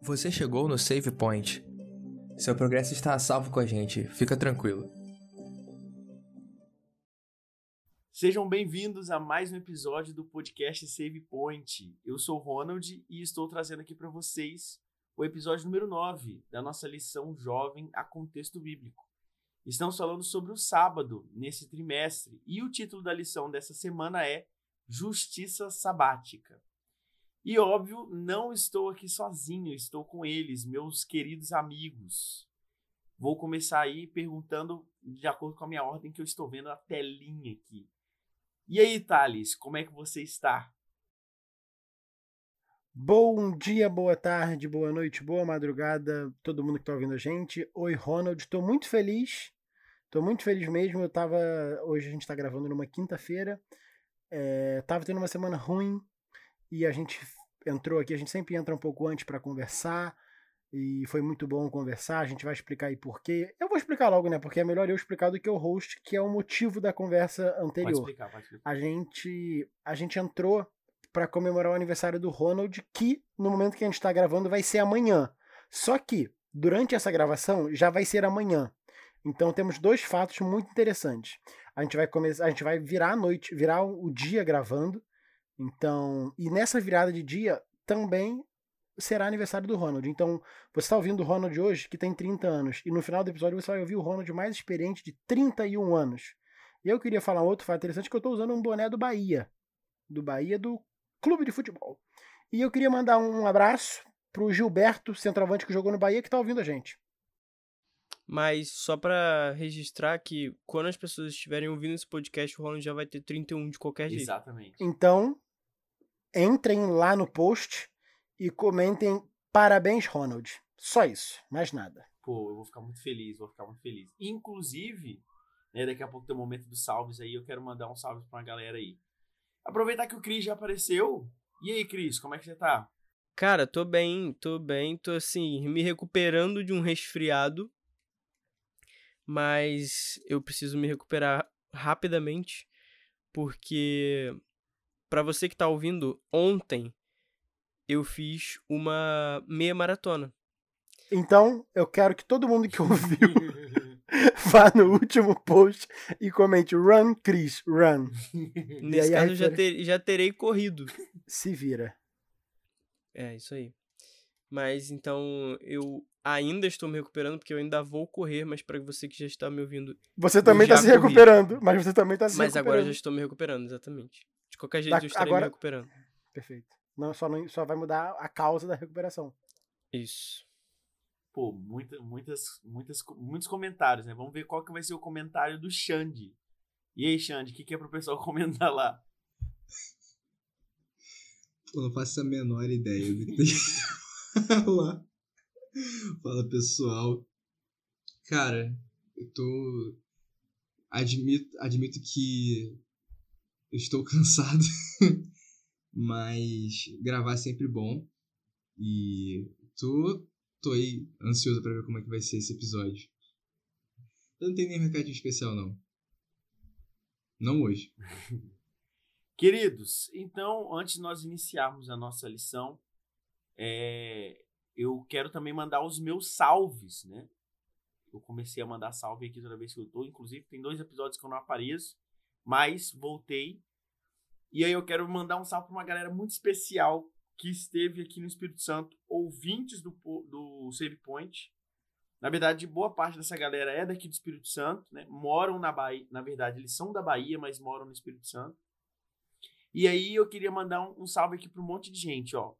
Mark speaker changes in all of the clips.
Speaker 1: Você chegou no Save Point. Seu progresso está a salvo com a gente, fica tranquilo.
Speaker 2: Sejam bem-vindos a mais um episódio do podcast Save Point. Eu sou o Ronald e estou trazendo aqui para vocês o episódio número 9 da nossa lição Jovem a Contexto Bíblico. Estamos falando sobre o sábado nesse trimestre e o título da lição dessa semana é Justiça Sabática. E óbvio, não estou aqui sozinho, estou com eles, meus queridos amigos. Vou começar aí perguntando de acordo com a minha ordem que eu estou vendo a telinha aqui. E aí, Thales, como é que você está?
Speaker 3: Bom dia, boa tarde, boa noite, boa madrugada, todo mundo que está ouvindo a gente. Oi, Ronald, estou muito feliz, estou muito feliz mesmo. Eu tava, hoje a gente está gravando numa quinta-feira, é, tava tendo uma semana ruim e a gente entrou aqui, a gente sempre entra um pouco antes para conversar e foi muito bom conversar. A gente vai explicar aí por quê. Eu vou explicar logo, né? Porque é melhor eu explicar do que o host, que é o motivo da conversa anterior.
Speaker 2: Pode explicar, pode explicar.
Speaker 3: A gente, a gente entrou para comemorar o aniversário do Ronald, que no momento que a gente está gravando vai ser amanhã. Só que durante essa gravação já vai ser amanhã. Então temos dois fatos muito interessantes. A gente vai começar, a gente vai virar a noite, virar o dia gravando. Então, e nessa virada de dia também será aniversário do Ronald. Então, você está ouvindo o Ronald hoje, que tem 30 anos, e no final do episódio você vai ouvir o Ronald mais experiente de 31 anos. E eu queria falar um outro fato interessante, que eu estou usando um boné do Bahia. Do Bahia, do Clube de Futebol. E eu queria mandar um abraço pro Gilberto, centroavante que jogou no Bahia, que está ouvindo a gente.
Speaker 4: Mas só para registrar que quando as pessoas estiverem ouvindo esse podcast, o Ronald já vai ter 31 de qualquer jeito.
Speaker 2: Exatamente.
Speaker 3: Então, entrem lá no post e comentem parabéns, Ronald. Só isso, mais nada.
Speaker 2: Pô, eu vou ficar muito feliz, vou ficar muito feliz. Inclusive, né, daqui a pouco tem o momento dos salves aí, eu quero mandar um salve pra uma galera aí. Aproveitar que o Cris já apareceu. E aí, Cris, como é que você tá?
Speaker 4: Cara, tô bem, tô bem, tô assim, me recuperando de um resfriado. Mas eu preciso me recuperar rapidamente, porque para você que tá ouvindo, ontem eu fiz uma meia maratona.
Speaker 3: Então, eu quero que todo mundo que ouviu vá no último post e comente Run, Chris, run.
Speaker 4: Nesse
Speaker 3: aí
Speaker 4: caso, eu já, ter- já terei corrido.
Speaker 3: Se vira.
Speaker 4: É, isso aí. Mas então eu ainda estou me recuperando, porque eu ainda vou correr, mas para você que já está me ouvindo.
Speaker 3: Você também
Speaker 4: já
Speaker 3: tá se
Speaker 4: corri.
Speaker 3: recuperando, mas você também tá se
Speaker 4: Mas agora eu já
Speaker 3: recuperando.
Speaker 4: estou me recuperando, exatamente. De qualquer jeito,
Speaker 3: Da-
Speaker 4: eu estarei
Speaker 3: agora-
Speaker 4: me recuperando.
Speaker 3: Perfeito. Não, só, não, só vai mudar a causa da recuperação.
Speaker 4: Isso.
Speaker 2: Pô, muita, muitas, muitas, muitos comentários, né? Vamos ver qual que vai ser o comentário do Xande. E aí, Xande, o que, que é pro pessoal comentar lá?
Speaker 5: Eu não faço a menor ideia do que tem que falar. Fala pessoal. Cara, eu tô. Admito, admito que eu estou cansado, mas gravar é sempre bom. E tô, tô aí ansioso pra ver como é que vai ser esse episódio. Eu não tenho nenhum recadinho especial, não. Não hoje.
Speaker 2: Queridos, então, antes de nós iniciarmos a nossa lição, é, eu quero também mandar os meus salves, né? Eu comecei a mandar salve aqui toda vez que eu tô. Inclusive, tem dois episódios que eu não apareço, mas voltei. E aí eu quero mandar um salve para uma galera muito especial que esteve aqui no Espírito Santo, ouvintes do, do Save Point. Na verdade, boa parte dessa galera é daqui do Espírito Santo, né? Moram na Bahia. Na verdade, eles são da Bahia, mas moram no Espírito Santo. E aí eu queria mandar um, um salve aqui para um monte de gente, ó.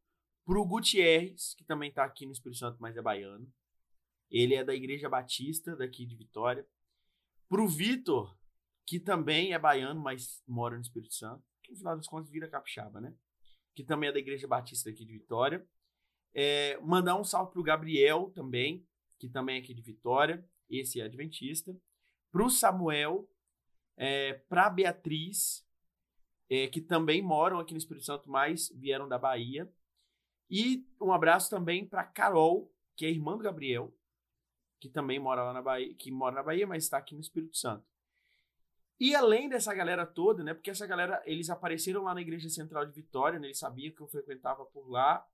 Speaker 2: Pro Gutierrez, que também tá aqui no Espírito Santo, mas é baiano. Ele é da Igreja Batista, daqui de Vitória. Pro Vitor, que também é baiano, mas mora no Espírito Santo. Que no final das contas vira capixaba, né? Que também é da Igreja Batista daqui de Vitória. É, mandar um salve pro Gabriel também, que também é aqui de Vitória. Esse é adventista. Pro Samuel, é, pra Beatriz, é, que também moram aqui no Espírito Santo, mas vieram da Bahia. E um abraço também para Carol, que é irmã do Gabriel, que também mora lá na Bahia, que mora na Bahia, mas está aqui no Espírito Santo. E além dessa galera toda, né? Porque essa galera, eles apareceram lá na Igreja Central de Vitória, né? Eles sabiam que eu frequentava por lá.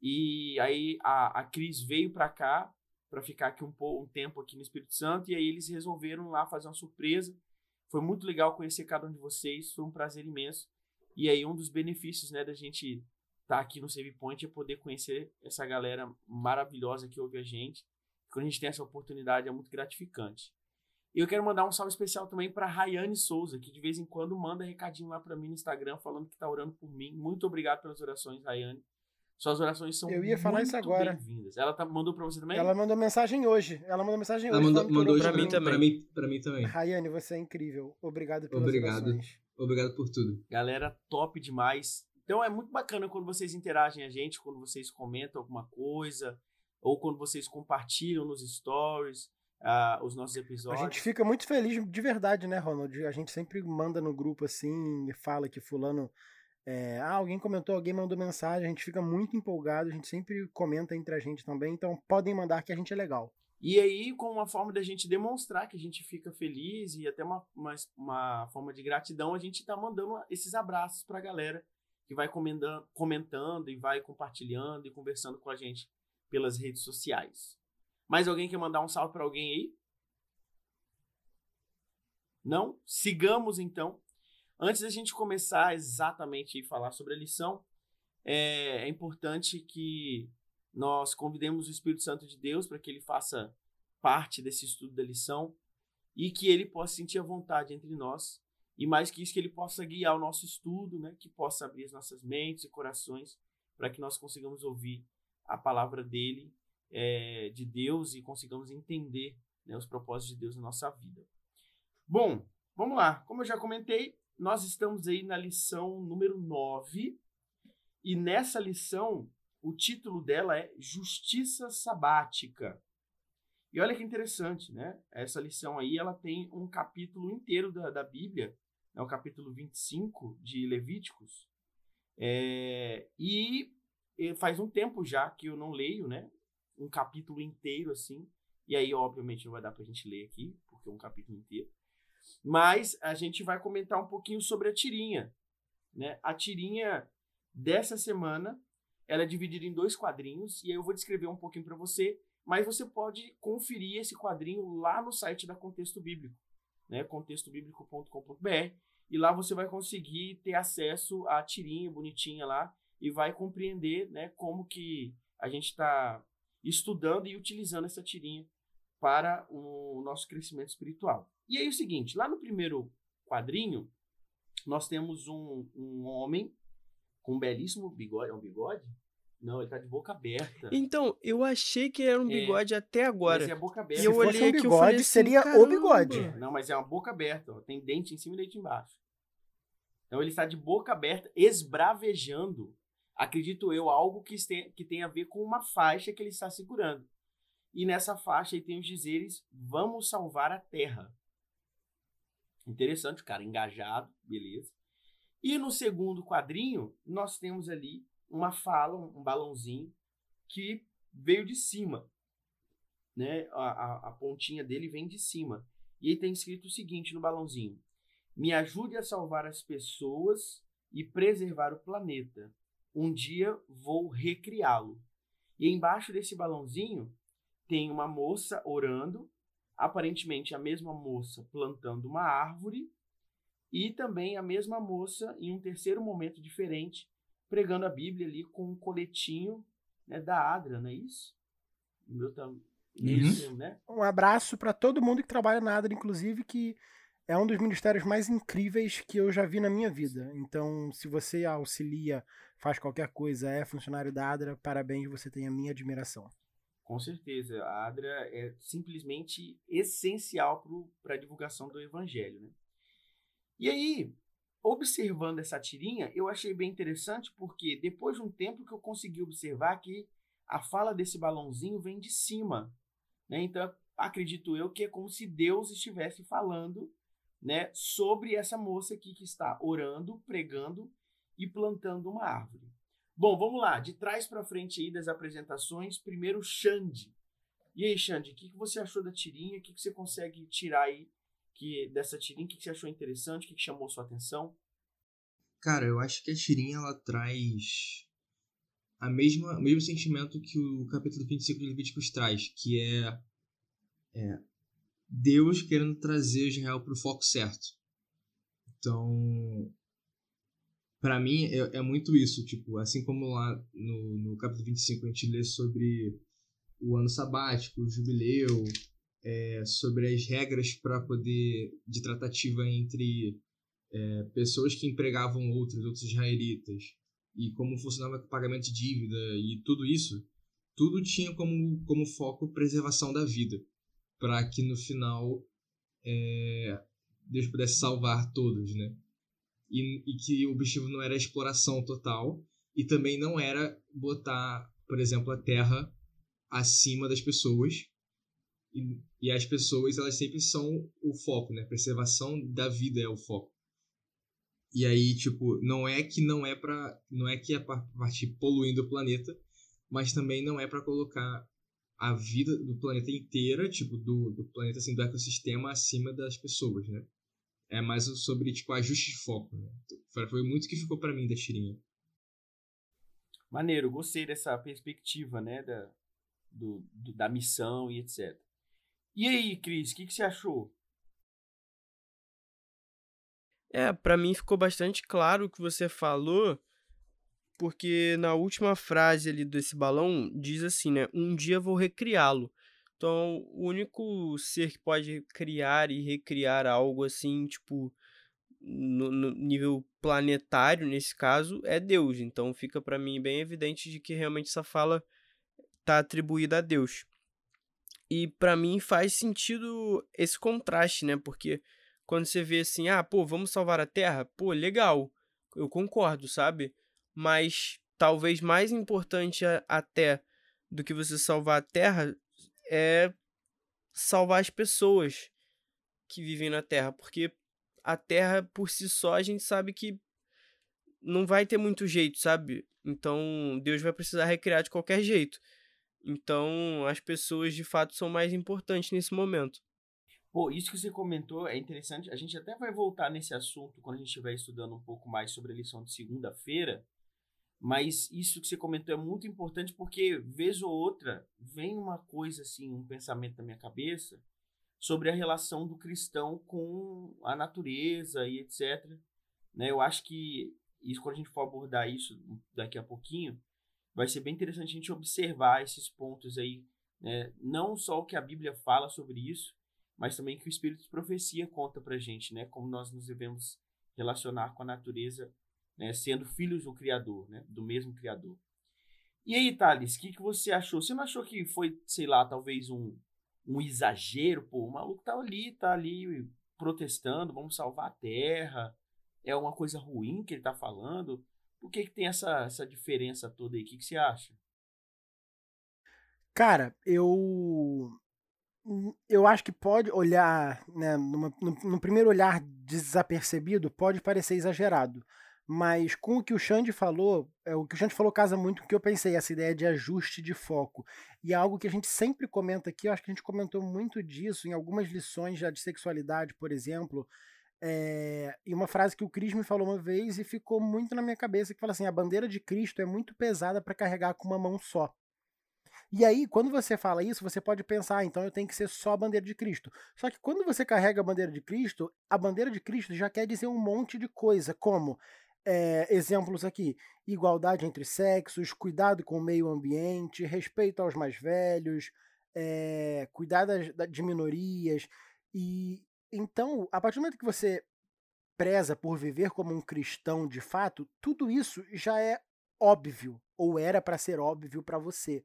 Speaker 2: E aí a, a Cris veio para cá para ficar aqui um, um tempo aqui no Espírito Santo. E aí eles resolveram lá fazer uma surpresa. Foi muito legal conhecer cada um de vocês. Foi um prazer imenso. E aí um dos benefícios, né, da gente estar tá aqui no Save Point é poder conhecer essa galera maravilhosa que ouve a gente. Quando a gente tem essa oportunidade é muito gratificante. E eu quero mandar um salve especial também para Rayane Souza, que de vez em quando manda recadinho lá para mim no Instagram falando que tá orando por mim. Muito obrigado pelas orações, Rayane. Suas orações são
Speaker 3: Eu ia falar isso agora.
Speaker 2: bem-vindas. Ela tá, mandou para você também?
Speaker 3: Ela mandou mensagem hoje. Ela mandou mensagem
Speaker 5: Ela
Speaker 3: hoje.
Speaker 5: mandou,
Speaker 3: que
Speaker 5: mandou
Speaker 4: pra
Speaker 3: por
Speaker 4: mim também.
Speaker 5: Pra mim, pra mim também.
Speaker 3: Rayane, você é incrível. Obrigado pelas
Speaker 5: Obrigado.
Speaker 3: orações.
Speaker 5: Obrigado por tudo.
Speaker 2: Galera, top demais. Então é muito bacana quando vocês interagem a gente, quando vocês comentam alguma coisa, ou quando vocês compartilham nos stories uh, os nossos
Speaker 3: A
Speaker 2: episódios.
Speaker 3: gente fica muito feliz de verdade, né, Ronald? A gente sempre manda no grupo assim, e fala que fulano. é, ah, alguém comentou, alguém mandou mensagem, a gente fica muito empolgado, a gente sempre comenta entre a gente também, então podem mandar que a gente é legal.
Speaker 2: E aí, com uma forma da gente demonstrar que a gente fica feliz e até uma, uma, uma forma de gratidão, a gente tá mandando esses abraços pra galera que vai comentando, e vai compartilhando e conversando com a gente pelas redes sociais. Mais alguém quer mandar um salve para alguém aí? Não? Sigamos então. Antes da gente começar exatamente a falar sobre a lição, é, é importante que nós convidemos o Espírito Santo de Deus para que ele faça parte desse estudo da lição e que ele possa sentir a vontade entre nós e mais que isso que ele possa guiar o nosso estudo, né, que possa abrir as nossas mentes e corações para que nós consigamos ouvir a palavra dele, é, de Deus e consigamos entender né, os propósitos de Deus na nossa vida. Bom, vamos lá. Como eu já comentei, nós estamos aí na lição número 9 e nessa lição o título dela é Justiça Sabática. E olha que interessante, né? Essa lição aí, ela tem um capítulo inteiro da, da Bíblia, né? o capítulo 25 de Levíticos. É, e, faz um tempo já que eu não leio, né? Um capítulo inteiro assim. E aí, obviamente, não vai dar pra gente ler aqui, porque é um capítulo inteiro. Mas a gente vai comentar um pouquinho sobre a tirinha. Né? A tirinha dessa semana ela é dividida em dois quadrinhos e aí eu vou descrever um pouquinho para você, mas você pode conferir esse quadrinho lá no site da Contexto Bíblico, né, contextobiblico.com.br, e lá você vai conseguir ter acesso à tirinha bonitinha lá e vai compreender, né, como que a gente está estudando e utilizando essa tirinha para o nosso crescimento espiritual. E aí é o seguinte, lá no primeiro quadrinho, nós temos um, um homem com um belíssimo bigode. É um bigode? Não, ele tá de boca aberta.
Speaker 4: Então, eu achei que era um
Speaker 2: É,
Speaker 4: bigode até agora.
Speaker 2: Mas é boca aberta.
Speaker 4: E eu
Speaker 3: Se fosse
Speaker 4: olhei
Speaker 3: um
Speaker 4: aqui
Speaker 3: bigode,
Speaker 4: falei assim,
Speaker 3: seria o bigode.
Speaker 2: Não, mas é uma boca aberta. Ó. Tem dente em cima e dente embaixo. Então ele está de boca aberta, esbravejando, acredito eu, algo que tem, que tem a ver com uma faixa que ele está segurando. E nessa faixa aí tem os dizeres: Vamos salvar a terra. Interessante, o cara engajado, beleza. E no segundo quadrinho, nós temos ali uma fala, um balãozinho, que veio de cima. Né? A, a, a pontinha dele vem de cima. E aí tem escrito o seguinte no balãozinho: Me ajude a salvar as pessoas e preservar o planeta. Um dia vou recriá-lo. E embaixo desse balãozinho tem uma moça orando, aparentemente a mesma moça plantando uma árvore, e também a mesma moça, em um terceiro momento diferente, pregando a Bíblia ali com um coletinho né, da Adra, não é isso? O meu tam... Isso, né?
Speaker 3: Um abraço para todo mundo que trabalha na ADRA, inclusive, que é um dos ministérios mais incríveis que eu já vi na minha vida. Então, se você auxilia, faz qualquer coisa, é funcionário da ADRA, parabéns, você tem a minha admiração.
Speaker 2: Com certeza, a Adra é simplesmente essencial para a divulgação do evangelho. Né? E aí, observando essa tirinha, eu achei bem interessante porque depois de um tempo que eu consegui observar que a fala desse balãozinho vem de cima. Né? Então, acredito eu que é como se Deus estivesse falando né, sobre essa moça aqui que está orando, pregando e plantando uma árvore. Bom, vamos lá, de trás para frente aí das apresentações, primeiro Xande. E aí, Xande, o que, que você achou da tirinha? O que, que você consegue tirar aí que dessa tirinha? O que, que você achou interessante? O que, que chamou sua atenção?
Speaker 5: Cara, eu acho que a tirinha ela traz a mesma, o mesmo sentimento que o capítulo 25 de Levíticos traz, que é, é Deus querendo trazer Israel para o foco certo. Então, para mim é, é, muito isso, tipo, assim como lá no, no capítulo 25 a gente lê sobre o ano sabático, o jubileu, é, sobre as regras para poder de tratativa entre é, pessoas que empregavam outros, outros israelitas, e como funcionava o pagamento de dívida e tudo isso, tudo tinha como, como foco preservação da vida, para que no final é, Deus pudesse salvar todos, né? E, e que o objetivo não era a exploração total e também não era botar, por exemplo, a terra acima das pessoas, e as pessoas, elas sempre são o foco, né? Preservação da vida é o foco. E aí, tipo, não é que não é para não é que é para partir poluindo o planeta, mas também não é para colocar a vida do planeta inteira, tipo, do, do planeta, assim, do ecossistema acima das pessoas, né? É mais sobre, tipo, ajuste de foco, né? Foi muito que ficou para mim da tirinha.
Speaker 2: Maneiro, gostei dessa perspectiva, né, da, do, do da missão e etc. E aí, Cris, o que, que você achou?
Speaker 4: É, para mim ficou bastante claro o que você falou, porque na última frase ali desse balão diz assim, né? Um dia vou recriá-lo. Então, o único ser que pode criar e recriar algo assim, tipo, no, no nível planetário, nesse caso, é Deus. Então, fica para mim bem evidente de que realmente essa fala tá atribuída a Deus. E para mim faz sentido esse contraste, né? Porque quando você vê assim, ah, pô, vamos salvar a Terra, pô, legal, eu concordo, sabe? Mas talvez mais importante até do que você salvar a Terra é salvar as pessoas que vivem na Terra, porque a Terra por si só a gente sabe que não vai ter muito jeito, sabe? Então Deus vai precisar recriar de qualquer jeito. Então, as pessoas de fato são mais importantes nesse momento.
Speaker 2: Pô, isso que você comentou é interessante. A gente até vai voltar nesse assunto quando a gente estiver estudando um pouco mais sobre a lição de segunda-feira. Mas isso que você comentou é muito importante porque, vez ou outra, vem uma coisa assim, um pensamento na minha cabeça sobre a relação do cristão com a natureza e etc. Né? Eu acho que isso, quando a gente for abordar isso daqui a pouquinho, vai ser bem interessante a gente observar esses pontos aí, né? não só o que a Bíblia fala sobre isso, mas também que o Espírito de Profecia conta pra gente, né? como nós nos devemos relacionar com a natureza, né? sendo filhos do Criador, né? do mesmo Criador. E aí, Thales, o que, que você achou? Você não achou que foi, sei lá, talvez um, um exagero? Pô, o maluco tá ali, tá ali protestando, vamos salvar a terra, é uma coisa ruim que ele tá falando. Por que, que tem essa, essa diferença toda aí? O que, que você acha?
Speaker 3: Cara, eu. Eu acho que pode olhar, né, numa, no, no primeiro olhar desapercebido, pode parecer exagerado. Mas com o que o Xande falou, é, o que o Xande falou casa muito com o que eu pensei, essa ideia de ajuste de foco. E é algo que a gente sempre comenta aqui, eu acho que a gente comentou muito disso em algumas lições já de sexualidade, por exemplo, é, e uma frase que o Cris me falou uma vez e ficou muito na minha cabeça, que fala assim, a bandeira de Cristo é muito pesada para carregar com uma mão só. E aí, quando você fala isso, você pode pensar, ah, então eu tenho que ser só a bandeira de Cristo. Só que quando você carrega a bandeira de Cristo, a bandeira de Cristo já quer dizer um monte de coisa, como é, exemplos aqui: igualdade entre sexos, cuidado com o meio ambiente, respeito aos mais velhos, é, cuidar das, de minorias. E, então, a partir do momento que você preza por viver como um cristão de fato, tudo isso já é óbvio, ou era para ser óbvio para você.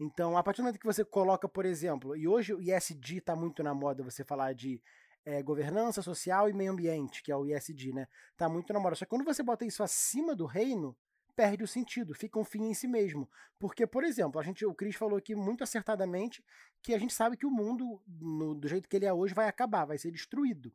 Speaker 3: Então, a partir do momento que você coloca, por exemplo, e hoje o ISD está muito na moda você falar de é, governança social e meio ambiente, que é o ISD, né? Tá muito na moda. Só que quando você bota isso acima do reino, perde o sentido, fica um fim em si mesmo. Porque, por exemplo, a gente, o Cris falou aqui muito acertadamente que a gente sabe que o mundo, no, do jeito que ele é hoje, vai acabar, vai ser destruído.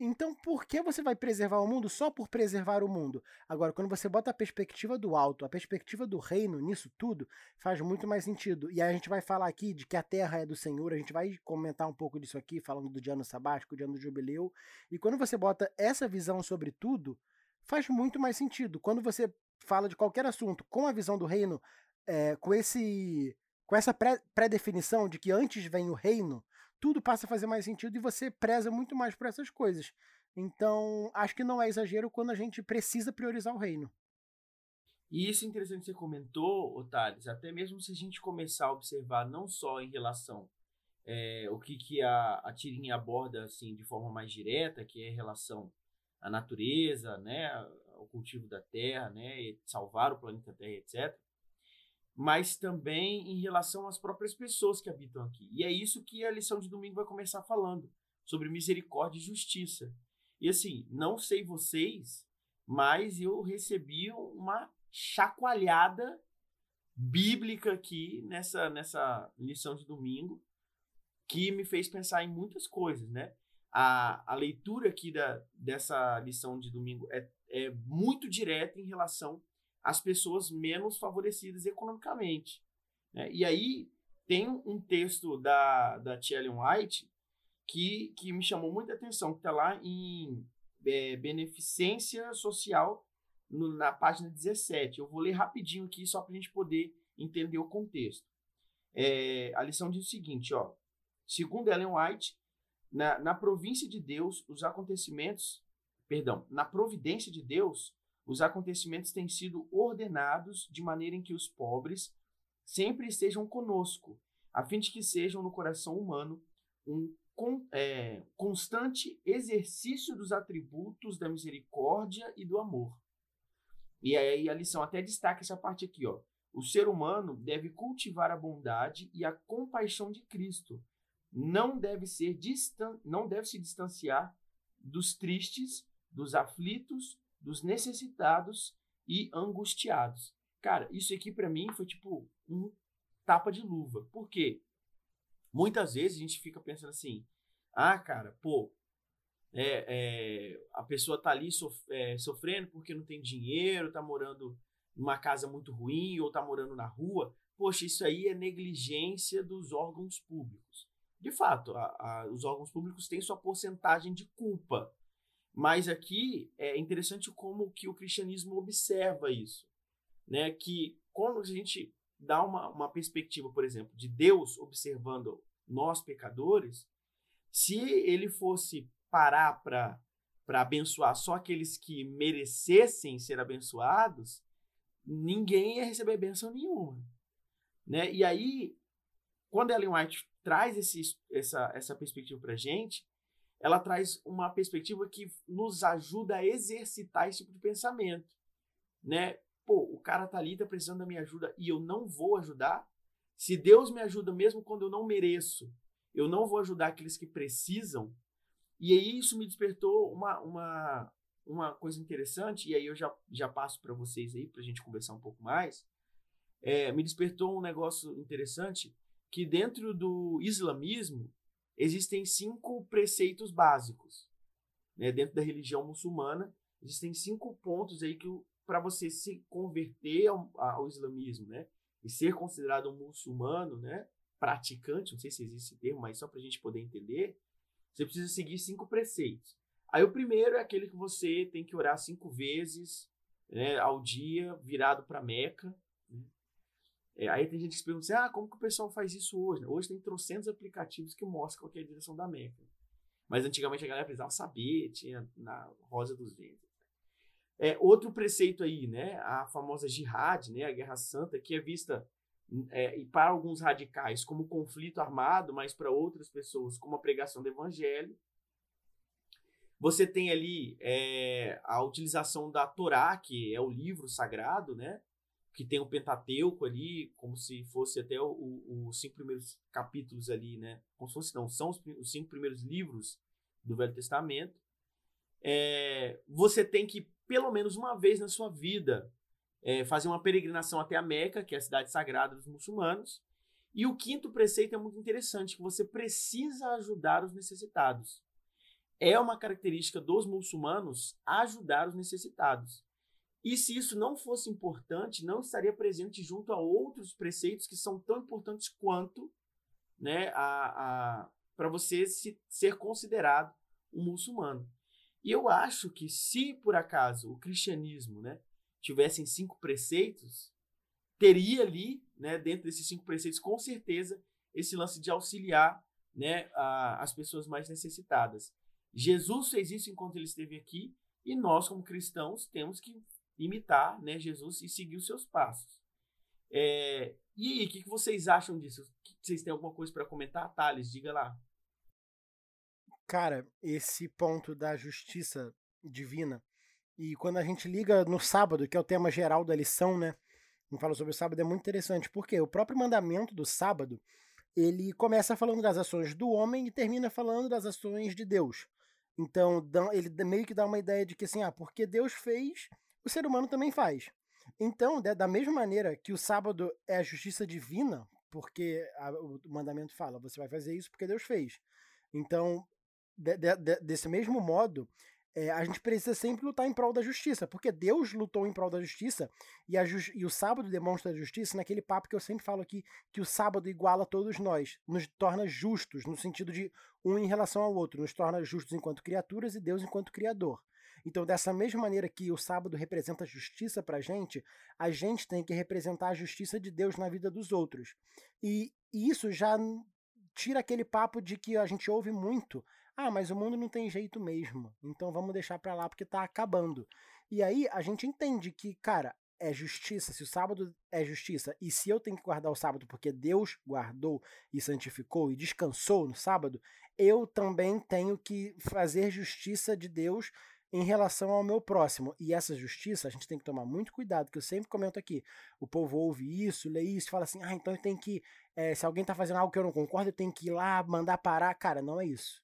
Speaker 3: Então, por que você vai preservar o mundo só por preservar o mundo? Agora, quando você bota a perspectiva do alto, a perspectiva do reino nisso tudo, faz muito mais sentido. E aí a gente vai falar aqui de que a terra é do Senhor, a gente vai comentar um pouco disso aqui, falando do dia ano sabático, do ano do jubileu. E quando você bota essa visão sobre tudo, faz muito mais sentido. Quando você fala de qualquer assunto com a visão do reino, é, com esse com essa pré-definição de que antes vem o reino, tudo passa a fazer mais sentido e você preza muito mais por essas coisas. Então, acho que não é exagero quando a gente precisa priorizar o reino.
Speaker 2: E isso é interessante que você comentou, Otales, até mesmo se a gente começar a observar não só em relação é, o que, que a, a tirinha aborda assim de forma mais direta, que é em relação à natureza, né, ao cultivo da terra, né, salvar o planeta Terra, etc mas também em relação às próprias pessoas que habitam aqui. E é isso que a lição de domingo vai começar falando, sobre misericórdia e justiça. E assim, não sei vocês, mas eu recebi uma chacoalhada bíblica aqui nessa, nessa lição de domingo, que me fez pensar em muitas coisas, né? A, a leitura aqui da, dessa lição de domingo é, é muito direta em relação as pessoas menos favorecidas economicamente. Né? E aí tem um texto da, da Ellen White que, que me chamou muita atenção, que está lá em é, Beneficência Social, no, na página 17. Eu vou ler rapidinho aqui, só para a gente poder entender o contexto. É, a lição diz o seguinte, ó. Segundo Ellen White, na, na província de Deus, os acontecimentos, perdão, na providência de Deus, os acontecimentos têm sido ordenados de maneira em que os pobres sempre estejam conosco, a fim de que sejam no coração humano um é, constante exercício dos atributos da misericórdia e do amor. E aí a lição até destaca essa parte aqui, ó. O ser humano deve cultivar a bondade e a compaixão de Cristo. Não deve ser distan não deve se distanciar dos tristes, dos aflitos dos necessitados e angustiados. Cara, isso aqui para mim foi tipo um tapa de luva. Por quê? Muitas vezes a gente fica pensando assim: ah, cara, pô, é, é, a pessoa tá ali sof é, sofrendo porque não tem dinheiro, tá morando numa casa muito ruim ou tá morando na rua. Poxa, isso aí é negligência dos órgãos públicos. De fato, a, a, os órgãos públicos têm sua porcentagem de culpa mas aqui é interessante como que o cristianismo observa isso, né? Que quando a gente dá uma, uma perspectiva, por exemplo, de Deus observando nós pecadores, se ele fosse parar para para abençoar só aqueles que merecessem ser abençoados, ninguém ia receber bênção nenhuma, né? E aí, quando Ellen White traz esse, essa, essa perspectiva para gente, ela traz uma perspectiva que nos ajuda a exercitar esse tipo de pensamento, né? Pô, o cara tá ali, tá precisando da minha ajuda e eu não vou ajudar? Se Deus me ajuda mesmo quando eu não mereço, eu não vou ajudar aqueles que precisam? E aí isso me despertou uma, uma, uma coisa interessante, e aí eu já, já passo para vocês aí, para a gente conversar um pouco mais. É, me despertou um negócio interessante, que dentro do islamismo, existem cinco preceitos básicos. Né? Dentro da religião muçulmana, existem cinco pontos aí que para você se converter ao, ao, islamismo, né? E ser considerado um muçulmano, né? Praticante, não sei se existe esse termo, mas só para a gente poder entender, você precisa seguir cinco preceitos. Aí o primeiro é aquele que você tem que orar cinco vezes né, ao dia, virado para Meca. É, aí tem gente que se pergunta assim, ah, como que o pessoal faz isso hoje? Hoje tem trocentos aplicativos que mostram qual é a direção da Meca. Mas antigamente a galera precisava saber, tinha na Rosa dos Ventos. É, outro preceito aí, né, a famosa jihad, né, a Guerra Santa, que é vista é, e para alguns radicais como conflito armado, mas para outras pessoas como a pregação do evangelho. Você tem ali é, a utilização da Torá, que é o livro sagrado, né, que tem o Pentateuco ali, como se fosse até os cinco primeiros capítulos ali, né? Como se fosse, não, são os, os cinco primeiros livros do Velho Testamento. É, você tem que, pelo menos uma vez na sua vida, é, fazer uma peregrinação até a Meca, que é a cidade sagrada dos muçulmanos. E o quinto preceito é muito interessante, que você precisa ajudar os necessitados. é uma característica dos muçulmanos ajudar os necessitados. E se isso não fosse importante, não estaria presente junto a outros preceitos que são tão importantes quanto né, a, a para você se, ser considerado um muçulmano. E eu acho que se por acaso o cristianismo né, tivessem cinco preceitos, teria ali, né, dentro desses cinco preceitos, com certeza, esse lance de auxiliar né, a, as pessoas mais necessitadas. Jesus fez isso enquanto ele esteve aqui, e nós, como cristãos, temos que imitar né, Jesus e seguir os seus passos. É, e o que, que vocês acham disso? Vocês têm alguma coisa para comentar? Thales, diga lá.
Speaker 3: Cara, esse ponto da justiça divina, e quando a gente liga no sábado, que é o tema geral da lição, né? Gente fala sobre o sábado, é muito interessante, porque o próprio mandamento do sábado, ele começa falando das ações do homem e termina falando das ações de Deus. Então, ele meio que dá uma ideia de que, assim, ah, porque Deus fez, o ser humano também faz. Então, da mesma maneira que o sábado é a justiça divina, porque a, o mandamento fala, você vai fazer isso porque Deus fez. Então, de, de, desse mesmo modo, é, a gente precisa sempre lutar em prol da justiça, porque Deus lutou em prol da justiça e, e o sábado demonstra a justiça naquele papo que eu sempre falo aqui, que o sábado iguala todos nós, nos torna justos, no sentido de um em relação ao outro, nos torna justos enquanto criaturas e Deus enquanto criador. Então, dessa mesma maneira que o sábado representa a justiça para a gente, a gente tem que representar a justiça de Deus na vida dos outros. E, e isso já tira aquele papo de que a gente ouve muito ah, mas o mundo não tem jeito mesmo. Então vamos deixar para lá porque tá acabando. E aí a gente entende que, cara, é justiça, se o sábado é justiça, e se eu tenho que guardar o sábado porque Deus guardou e santificou e descansou no sábado, eu também tenho que fazer justiça de Deus em relação ao meu próximo. E essa justiça, a gente tem que tomar muito cuidado, que eu sempre comento aqui. O povo ouve isso, lê isso, fala assim: ah, então eu tenho que. É, se alguém tá fazendo algo que eu não concordo, eu tenho que ir lá mandar parar. Cara, não é isso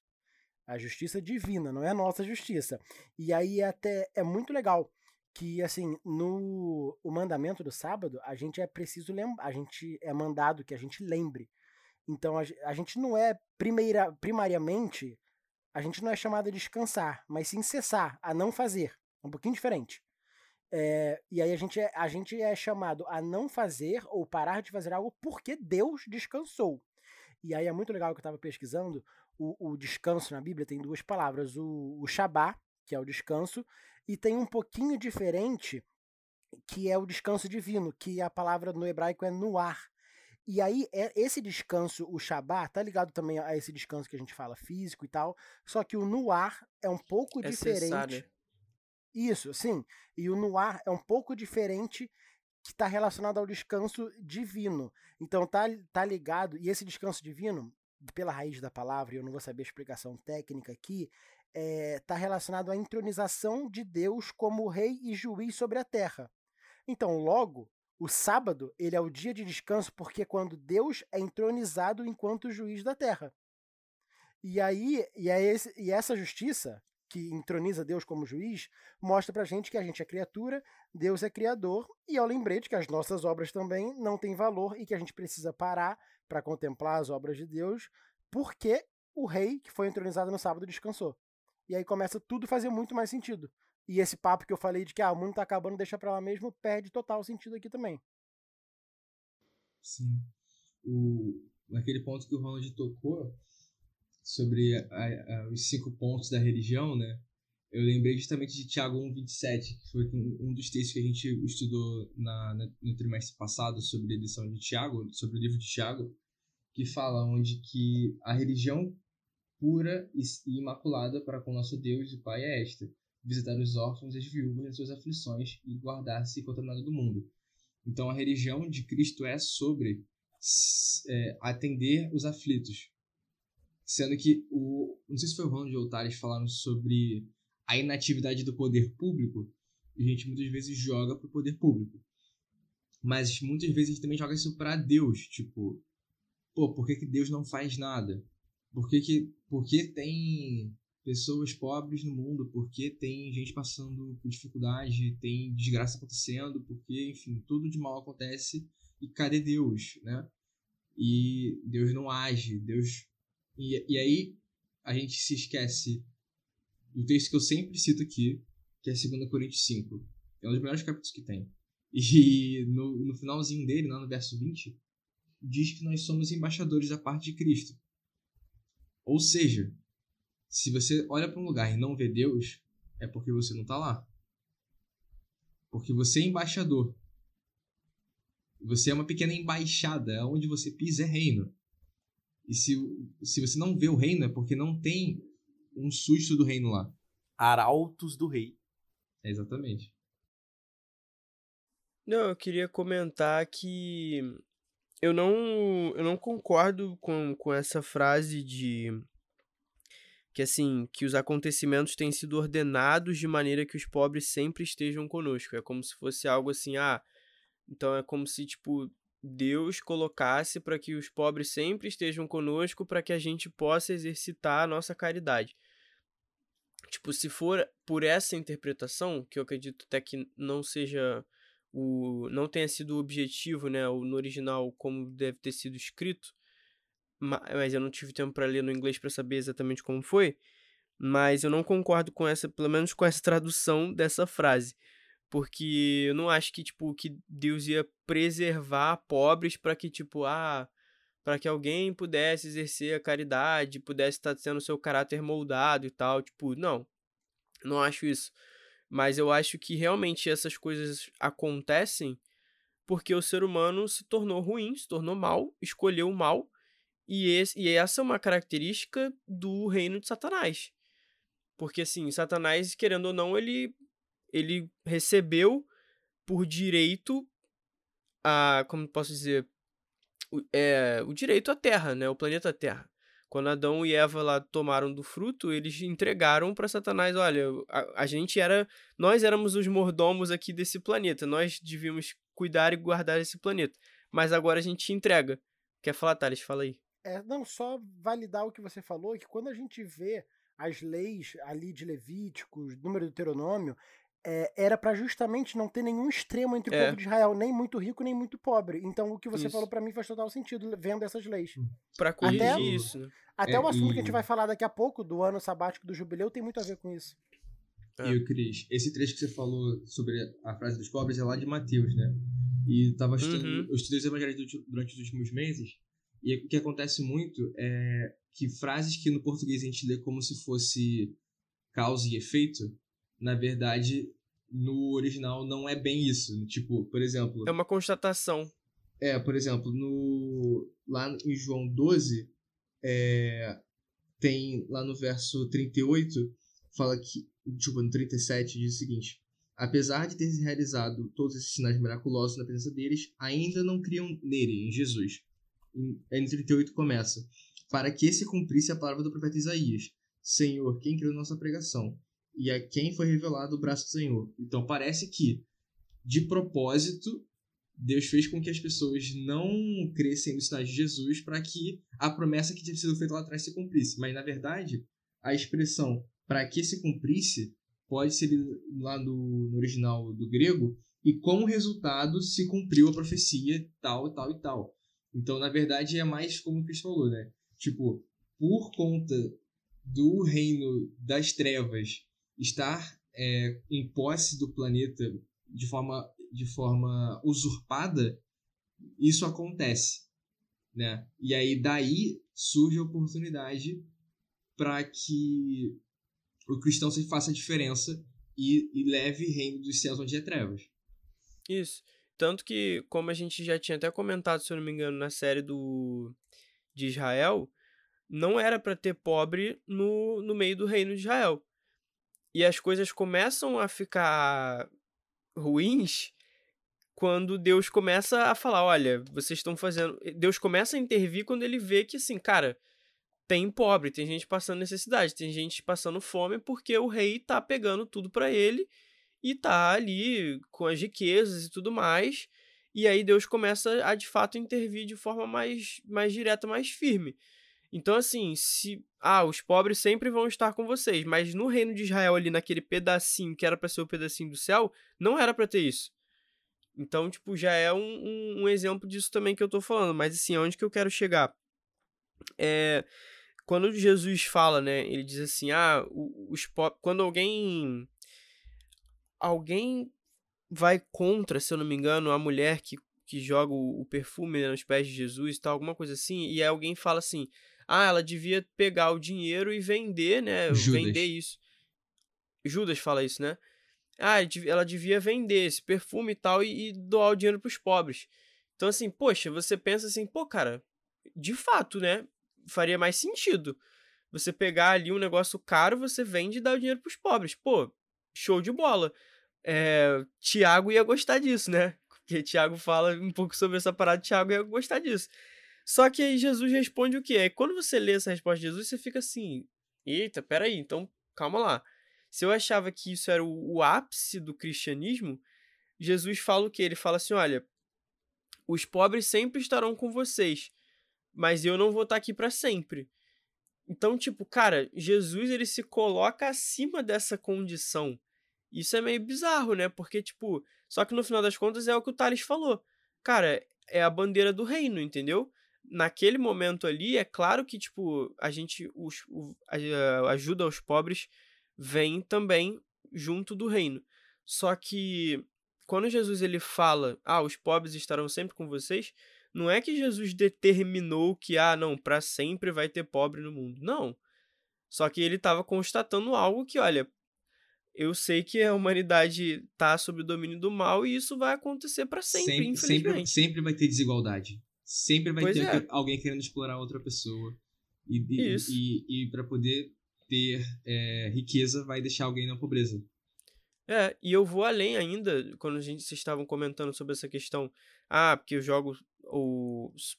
Speaker 3: a justiça divina, não é a nossa justiça. E aí até é muito legal que assim, no o mandamento do sábado, a gente é preciso lembrar, a gente é mandado que a gente lembre. Então a, a gente não é primeira, primariamente, a gente não é chamado a descansar, mas sim cessar, a não fazer. É um pouquinho diferente. É, e aí a gente, é, a gente é chamado a não fazer ou parar de fazer algo porque Deus descansou. E aí é muito legal que eu estava pesquisando o, o, descanso na Bíblia tem duas palavras, o, o Shabá, que é o descanso, e tem um pouquinho diferente, que é o descanso divino, que a palavra no hebraico é nuar. E aí, é, esse descanso, o Shabá, tá ligado também a esse descanso que a gente fala físico e tal, só que o nuar é um pouco é diferente. Cessar, Isso, sim. E o nuar é um pouco diferente que está relacionado ao descanso divino. Então tá, tá ligado, e esse descanso divino, pela raiz da palavra, e eu não vou saber a explicação técnica aqui, está é, tá relacionado à entronização de Deus como rei e juiz sobre a terra. Então, logo, o sábado ele é o dia de descanso porque é quando Deus é entronizado enquanto juiz da terra. E aí, e, é esse, e essa justiça, que entroniza Deus como juiz, mostra pra gente que a gente é criatura, Deus é criador, e é o lembrete que as nossas obras também não têm valor e que a gente precisa parar para contemplar as obras de Deus, porque o rei que foi entronizado no sábado descansou. E aí começa tudo a fazer muito mais sentido. E esse papo que eu falei de que ah, o mundo tá acabando, deixa pra lá mesmo, perde total sentido aqui também.
Speaker 5: Sim. O, naquele ponto que o Ronald tocou, sobre a, a, os cinco pontos da religião, né? Eu lembrei justamente de Tiago 1,27, que foi um, dos textos que a gente estudou na, na, no trimestre passado sobre a edição de Tiago, sobre o livro de Tiago, que fala onde que a religião pura e imaculada para com nosso Deus e Pai é esta: visitar os órfãos e as viúvas em suas aflições e guardar-se contra nada do mundo. Então a religião de Cristo é sobre é, atender os aflitos, sendo que o não sei se foi o Ronald ou o Thales falaram sobre a inatividade do poder público, a gente muitas vezes joga pro poder público. Mas muitas vezes a gente também joga isso para Deus, tipo, pô, por que, que Deus não faz nada? Por que, que, por que tem pessoas pobres no mundo? Por que tem gente passando por dificuldade? Tem desgraça acontecendo? Porque, enfim, tudo de mal acontece e cadê Deus, né? E Deus não age, Deus... E, e aí a gente se esquece do texto que eu sempre cito aqui, que é 2 Coríntios 5. É um dos melhores capítulos que tem. E no, no finalzinho dele, lá no verso 20, diz que nós somos embaixadores da parte de Cristo. Ou seja, se você olha para um lugar e não vê Deus, é porque você não está lá. Porque você é embaixador. Você é uma pequena embaixada. Onde você pisa é reino. E se, se você não vê o reino, é porque não tem um susto do reino lá.
Speaker 2: Arautos do rei.
Speaker 5: É exatamente.
Speaker 4: Não, eu queria comentar que eu não, eu não concordo com, com essa frase de que assim, que os acontecimentos têm sido ordenados de maneira que os pobres sempre estejam conosco. É como se fosse algo assim, ah, então é como se tipo Deus colocasse para que os pobres sempre estejam conosco para que a gente possa exercitar a nossa caridade. Tipo, se for por essa interpretação, que eu acredito até que não seja o não tenha sido o objetivo, né, no original como deve ter sido escrito, mas eu não tive tempo para ler no inglês para saber exatamente como foi, mas eu não concordo com essa, pelo menos com essa tradução dessa frase, porque eu não acho que tipo que Deus ia preservar pobres para que tipo, ah, para que alguém pudesse exercer a caridade, pudesse estar sendo seu caráter moldado e tal, tipo, não. Não acho isso. Mas eu acho que realmente essas coisas acontecem porque o ser humano se tornou ruim, se tornou mal, escolheu o mal, e, esse, e essa é uma característica do reino de Satanás. Porque, assim, Satanás, querendo ou não, ele, ele recebeu por direito a. Como posso dizer? O, é, o direito à Terra, né? O planeta Terra. Quando Adão e Eva lá tomaram do fruto, eles entregaram para Satanás, olha, a, a, gente era, nós éramos os mordomos aqui desse planeta, nós devíamos cuidar e guardar esse planeta. Mas agora a gente te entrega. Quer falar, Thales? Fala aí.
Speaker 3: É, não, só validar o que você falou, que quando a gente vê as leis ali de Levíticos, número do Deuteronômio, é, era para justamente não ter nenhum extremo entre o é. povo de Israel, nem muito rico nem muito pobre. Então o que você isso. falou para mim faz total sentido vendo essas leis. Hum.
Speaker 4: Para corrigir até, isso. Né?
Speaker 3: Até é, o assunto e... que a gente vai falar daqui a pouco do ano sabático do jubileu tem muito a ver com isso.
Speaker 5: E o Cris, esse trecho que você falou sobre a frase dos pobres é lá de Mateus, né? E tava estudando, uhum. eu estudei os evangelhos durante os últimos meses, e o que acontece muito é que frases que no português a gente lê como se fosse causa e efeito, na verdade, no original não é bem isso. Tipo, por exemplo.
Speaker 4: É uma constatação.
Speaker 5: É, por exemplo, no lá em João 12, é, tem lá no verso 38, fala que, tipo, no 37 diz o seguinte: Apesar de ter realizado todos esses sinais miraculosos na presença deles, ainda não criam nele, em Jesus. Em 38 começa: Para que se cumprisse a palavra do profeta Isaías: Senhor, quem criou nossa pregação? e a quem foi revelado o braço do Senhor. Então parece que, de propósito, Deus fez com que as pessoas não crescem no sinais de Jesus para que a promessa que tinha sido feita lá atrás se cumprisse. Mas, na verdade, a expressão para que se cumprisse pode ser lá no, no original do grego e como resultado se cumpriu a profecia tal, tal e tal. Então, na verdade, é mais como o Cristo falou, né? Tipo, por conta do reino das trevas estar é, em posse do planeta de forma, de forma usurpada, isso acontece. Né? E aí daí surge a oportunidade para que o cristão se faça a diferença e, e leve reino dos céus onde é trevas.
Speaker 4: Isso. Tanto que, como a gente já tinha até comentado, se eu não me engano, na série do de Israel, não era para ter pobre no, no meio do reino de Israel. E as coisas começam a ficar ruins quando Deus começa a falar, olha, vocês estão fazendo, Deus começa a intervir quando ele vê que assim, cara, tem pobre, tem gente passando necessidade, tem gente passando fome porque o rei tá pegando tudo para ele e tá ali com as riquezas e tudo mais. E aí Deus começa a de fato intervir de forma mais mais direta, mais firme. Então, assim, se. Ah, os pobres sempre vão estar com vocês, mas no reino de Israel, ali naquele pedacinho que era para ser o pedacinho do céu, não era para ter isso. Então, tipo, já é um, um, um, exemplo disso também que eu tô falando. Mas, assim, aonde que eu quero chegar? É. quando Jesus fala, né, ele diz assim, ah, os quando alguém alguém vai contra, se eu não me engano, a mulher que, que joga o, o perfume né, nos pés de Jesus e tal, alguma coisa assim, e aí alguém fala assim, ah, ela devia pegar o dinheiro e vender, né,
Speaker 5: Judas.
Speaker 4: vender isso. Judas fala isso, né? Ah, ela devia vender esse perfume e tal e, e doar o dinheiro para os pobres. Então, assim, poxa, você pensa assim, pô, cara, de fato, né? Faria mais sentido. Você pegar ali um negócio caro, você vende e dá o dinheiro pros pobres. Pô, show de bola. É, Tiago ia gostar disso, né? Porque Tiago fala um pouco sobre essa parada, Tiago ia gostar disso. Só que aí Jesus responde o quê? Quando você lê essa resposta de Jesus, você fica assim: eita, peraí, então calma lá. Se eu achava que isso era o, o ápice do cristianismo, Jesus fala o quê? Ele fala assim: olha, os pobres sempre estarão com vocês, mas eu não vou estar aqui para sempre. Então, tipo, cara, Jesus ele se coloca acima dessa condição. Isso é meio bizarro, né? Porque, tipo, só que no final das contas é o que o Thales falou. Cara, é a bandeira do reino, entendeu? Naquele momento ali, é claro que, tipo, a gente os, o, a, ajuda aos pobres vem também junto do reino. Só que quando Jesus ele fala, ah, os pobres estarão sempre com vocês, não é que Jesus determinou que, ah, não, para sempre vai ter pobre no mundo. Não. Só que ele estava constatando algo que, olha, eu sei que a humanidade está sob o domínio do mal e isso vai acontecer para sempre, sempre, infelizmente.
Speaker 5: Sempre, sempre vai ter desigualdade. Sempre vai pois ter é. alguém querendo explorar outra pessoa. E, e, e, e para poder ter é, riqueza, vai deixar alguém na pobreza.
Speaker 4: É, e eu vou além ainda, quando a gente, vocês estavam comentando sobre essa questão, ah, porque eu jogo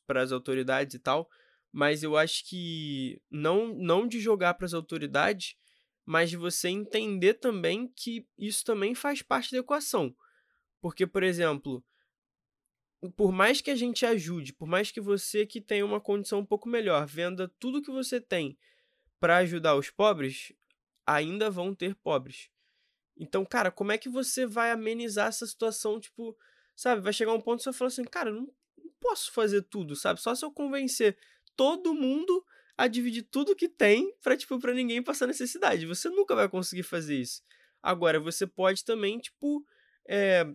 Speaker 4: para as autoridades e tal, mas eu acho que não, não de jogar para as autoridades, mas você entender também que isso também faz parte da equação. Porque, por exemplo, por mais que a gente ajude, por mais que você que tem uma condição um pouco melhor, venda tudo que você tem para ajudar os pobres, ainda vão ter pobres. Então, cara, como é que você vai amenizar essa situação? Tipo, sabe, vai chegar um ponto que você fala assim, cara, não, não posso fazer tudo, sabe? Só se eu convencer todo mundo a dividir tudo que tem pra, tipo, pra ninguém passar necessidade. Você nunca vai conseguir fazer isso. Agora, você pode também, tipo, é,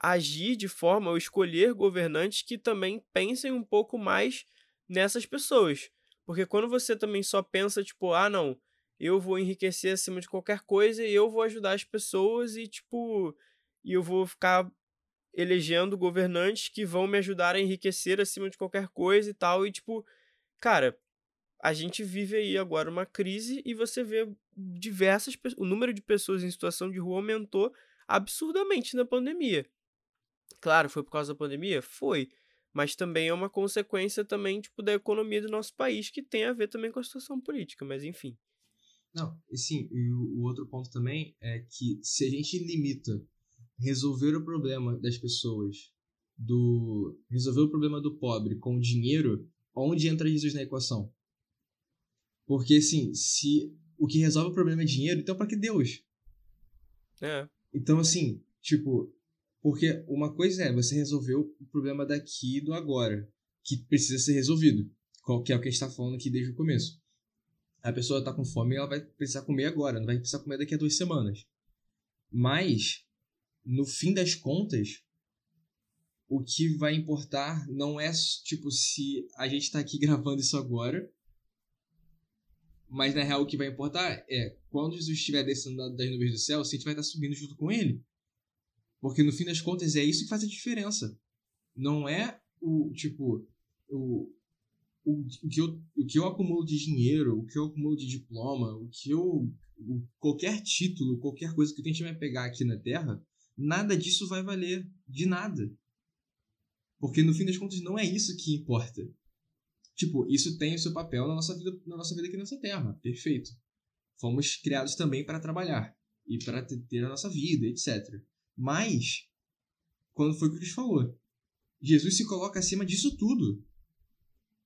Speaker 4: agir de forma ou escolher governantes que também pensem um pouco mais nessas pessoas. Porque quando você também só pensa, tipo, ah, não, eu vou enriquecer acima de qualquer coisa e eu vou ajudar as pessoas e, tipo, e eu vou ficar elegendo governantes que vão me ajudar a enriquecer acima de qualquer coisa e tal. E, tipo, cara, a gente vive aí agora uma crise e você vê diversas o número de pessoas em situação de rua aumentou absurdamente na pandemia. Claro, foi por causa da pandemia? Foi. Mas também é uma consequência também, tipo, da economia do nosso país que tem a ver também com a situação política, mas enfim.
Speaker 5: Não, sim, e o, outro ponto também é que se a gente limita resolver o problema das pessoas, do resolver o problema do pobre com dinheiro, onde entra Jesus na equação? Porque, assim, se o que resolve o problema é dinheiro, então para que Deus?
Speaker 4: É.
Speaker 5: Então, assim, tipo, porque uma coisa é você resolver o problema daqui e do agora, que precisa ser resolvido, que é o que a gente está falando aqui desde o começo a pessoa está com fome e ela vai precisar comer agora, não vai precisar comer daqui a duas semanas. Mas, no fim das contas, o que vai importar não é, tipo, se a gente está aqui gravando isso agora, mas na real o que vai importar é quando Jesus estiver descendo das nuvens do céu, se a gente vai estar subindo junto com ele. Porque no fim das contas é isso que faz a diferença. Não é o, tipo, o, o, o, que eu, o que eu acumulo de dinheiro, o que eu acumulo de diploma, o que eu. O, qualquer título, qualquer coisa que a gente vai pegar aqui na Terra, nada disso vai valer de nada. Porque no fim das contas não é isso que importa. Tipo, isso tem o seu papel na nossa vida, na nossa vida aqui nessa Terra, perfeito. Fomos criados também para trabalhar e para ter a nossa vida, etc. Mas, quando foi o que Cristo falou, Jesus se coloca acima disso tudo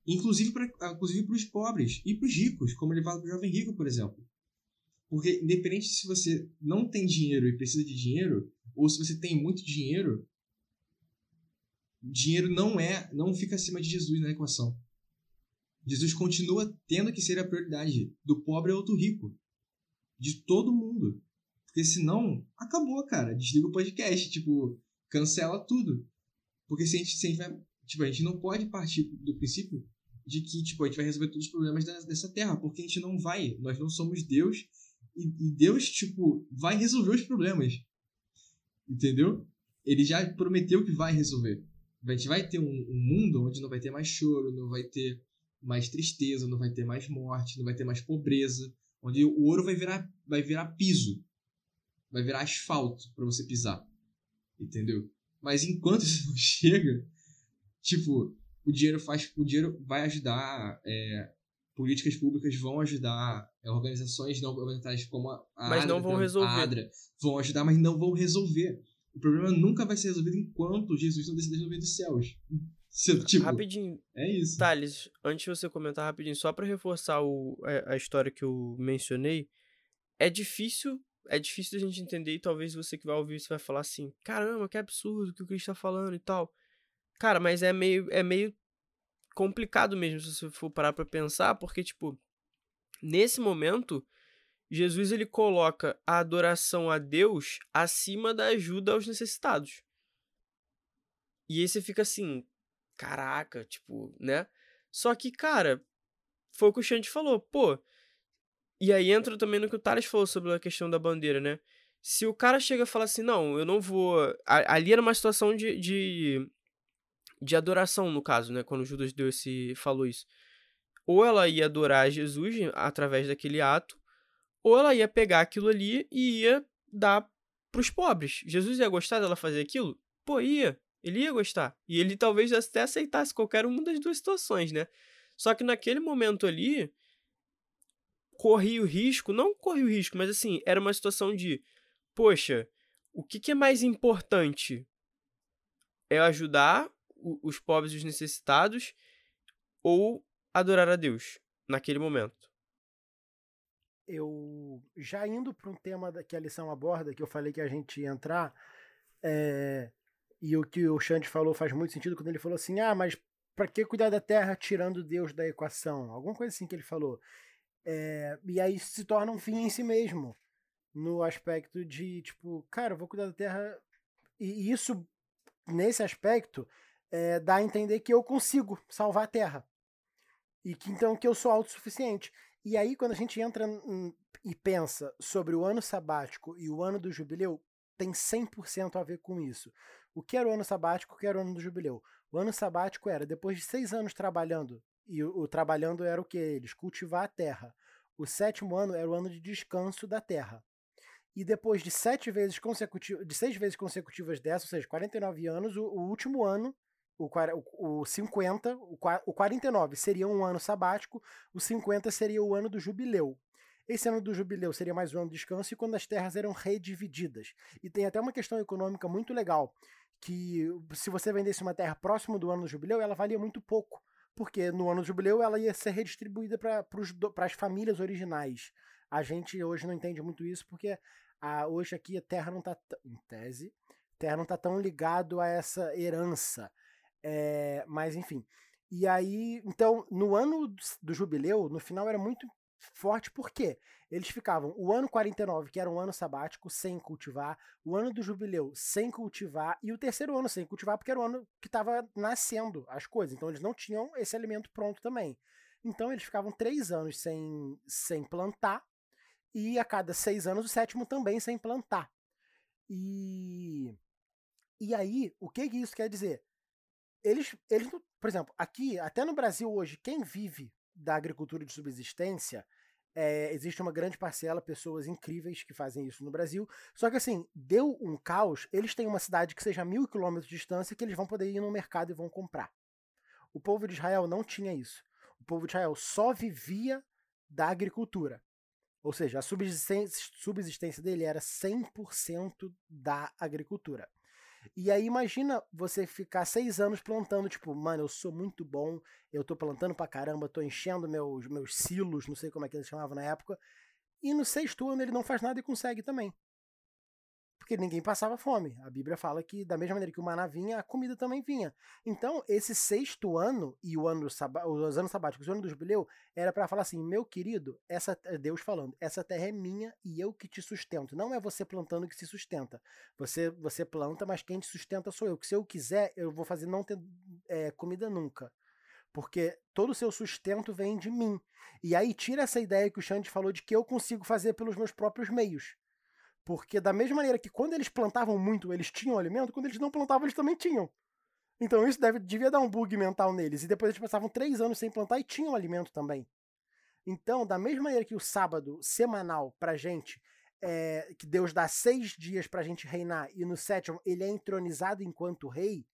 Speaker 5: inclusive para inclusive os pobres e para os ricos, como ele fala para o jovem rico, por exemplo. Porque independente se você não tem dinheiro e precisa de dinheiro, ou se você tem muito dinheiro, dinheiro não é, não fica acima de Jesus na equação. Jesus continua tendo que ser a prioridade do pobre ao do rico. De todo mundo. Porque senão, acabou, cara. Desliga o podcast. Tipo, cancela tudo. Porque se a gente, se a gente vai. Tipo, a gente não pode partir do princípio de que, tipo, a gente vai resolver todos os problemas dessa terra. Porque a gente não vai. Nós não somos Deus. E, e Deus, tipo, vai resolver os problemas. Entendeu? Ele já prometeu que vai resolver. A gente vai ter um, um mundo onde não vai ter mais choro, não vai ter mais tristeza, não vai ter mais morte, não vai ter mais pobreza, onde o ouro vai virar, vai virar piso, vai virar asfalto para você pisar, entendeu? Mas enquanto isso não chega, tipo, o dinheiro faz, o dinheiro vai ajudar, é, políticas públicas vão ajudar, é, organizações não governamentais como a,
Speaker 4: mas
Speaker 5: ADRA,
Speaker 4: não vão resolver.
Speaker 5: ADRA, vão ajudar, mas não vão resolver. O problema nunca vai ser resolvido enquanto Jesus não descer dos céus. Tipo,
Speaker 4: rapidinho.
Speaker 5: É isso.
Speaker 4: Thales, antes de você comentar rapidinho, só para reforçar o, a, a, história que eu mencionei, é difícil, é difícil a gente entender e talvez você que vai ouvir isso vai falar assim, caramba, que absurdo que o Cristo tá falando e tal. Cara, mas é meio, é meio complicado mesmo se você for parar pra pensar, porque, tipo, nesse momento, Jesus ele coloca a adoração a Deus acima da ajuda aos necessitados. E aí você fica assim, caraca, tipo, né? Só que, cara, foi o que o Xande falou, pô. E aí entra também no que o Thales falou sobre a questão da bandeira, né? Se o cara chega e fala assim, não, eu não vou. Ali era uma situação de, de, de adoração, no caso, né? Quando Judas deu esse. falou isso. Ou ela ia adorar Jesus através daquele ato, ou ela ia pegar aquilo ali e ia dar pros pobres. Jesus ia gostar dela fazer aquilo? Pô, ia. Ele ia gostar. E ele talvez até aceitasse qualquer uma das duas situações, né? Só que naquele momento ali, corria o risco, não corria o risco, mas assim, era uma situação de, poxa, o que, que é mais importante? É ajudar os pobres e os necessitados ou adorar a Deus naquele momento?
Speaker 3: Eu já indo para um tema que a lição aborda, que eu falei que a gente ia entrar, é, e o que o Xande falou faz muito sentido quando ele falou assim: ah, mas para que cuidar da terra tirando Deus da equação? Alguma coisa assim que ele falou. É, e aí se torna um fim em si mesmo. No aspecto de, tipo, cara, eu vou cuidar da terra. E isso, nesse aspecto, é, dá a entender que eu consigo salvar a terra. E que então que eu sou autossuficiente. E aí, quando a gente entra e pensa sobre o ano sabático e o ano do jubileu, tem 100% a ver com isso. O que era o ano sabático, o que era o ano do jubileu? O ano sabático era, depois de seis anos trabalhando, e o, o trabalhando era o que? Eles cultivar a terra. O sétimo ano era o ano de descanso da terra. E depois de sete vezes consecutivas, de seis vezes consecutivas dessa, ou seja, 49 anos, o, o último ano, o, o, o 50, o, o 49 seria um ano sabático, o 50 seria o ano do jubileu. Esse ano do jubileu seria mais um ano de descanso e quando as terras eram redivididas. E tem até uma questão econômica muito legal, que se você vendesse uma terra próximo do ano do jubileu, ela valia muito pouco, porque no ano do jubileu ela ia ser redistribuída para as famílias originais. A gente hoje não entende muito isso, porque a, hoje aqui a terra não está, em tese, terra não está tão ligado a essa herança. É, mas enfim. E aí, então, no ano do jubileu, no final era muito forte porque eles ficavam o ano 49, que era um ano sabático, sem cultivar, o ano do jubileu sem cultivar, e o terceiro ano sem cultivar, porque era o ano que estava nascendo as coisas. Então eles não tinham esse alimento pronto também. Então eles ficavam três anos sem, sem plantar, e a cada seis anos o sétimo também sem plantar. E, e aí, o que, que isso quer dizer? Eles, eles, por exemplo, aqui, até no Brasil hoje, quem vive da agricultura de subsistência, é, existe uma grande parcela, pessoas incríveis que fazem isso no Brasil. Só que assim, deu um caos, eles têm uma cidade que seja a mil quilômetros de distância que eles vão poder ir no mercado e vão comprar. O povo de Israel não tinha isso. O povo de Israel só vivia da agricultura. Ou seja, a subsistência, subsistência dele era 100% da agricultura. E aí imagina você ficar seis anos plantando, tipo, mano, eu sou muito bom, eu tô plantando pra caramba, tô enchendo meus, meus silos, não sei como é que eles chamavam na época, e no sexto ano ele não faz nada e consegue também. Porque ninguém passava fome. A Bíblia fala que, da mesma maneira que o maná vinha, a comida também vinha. Então, esse sexto ano e o ano os anos sabáticos, o ano do jubileu, era para falar assim: meu querido, essa Deus falando, essa terra é minha e eu que te sustento. Não é você plantando que se sustenta. Você, você planta, mas quem te sustenta sou eu. Que se eu quiser, eu vou fazer não ter é, comida nunca porque todo o seu sustento vem de mim. E aí tira essa ideia que o Xande falou de que eu consigo fazer pelos meus próprios meios. Porque da mesma maneira que quando eles plantavam muito, eles tinham alimento, quando eles não plantavam, eles também tinham. Então isso deve, devia dar um bug mental neles. E depois eles passavam três anos sem plantar e tinham alimento também. Então, da mesma maneira que o sábado semanal pra gente, é, que Deus dá seis dias pra gente reinar, e no sétimo ele é entronizado enquanto rei,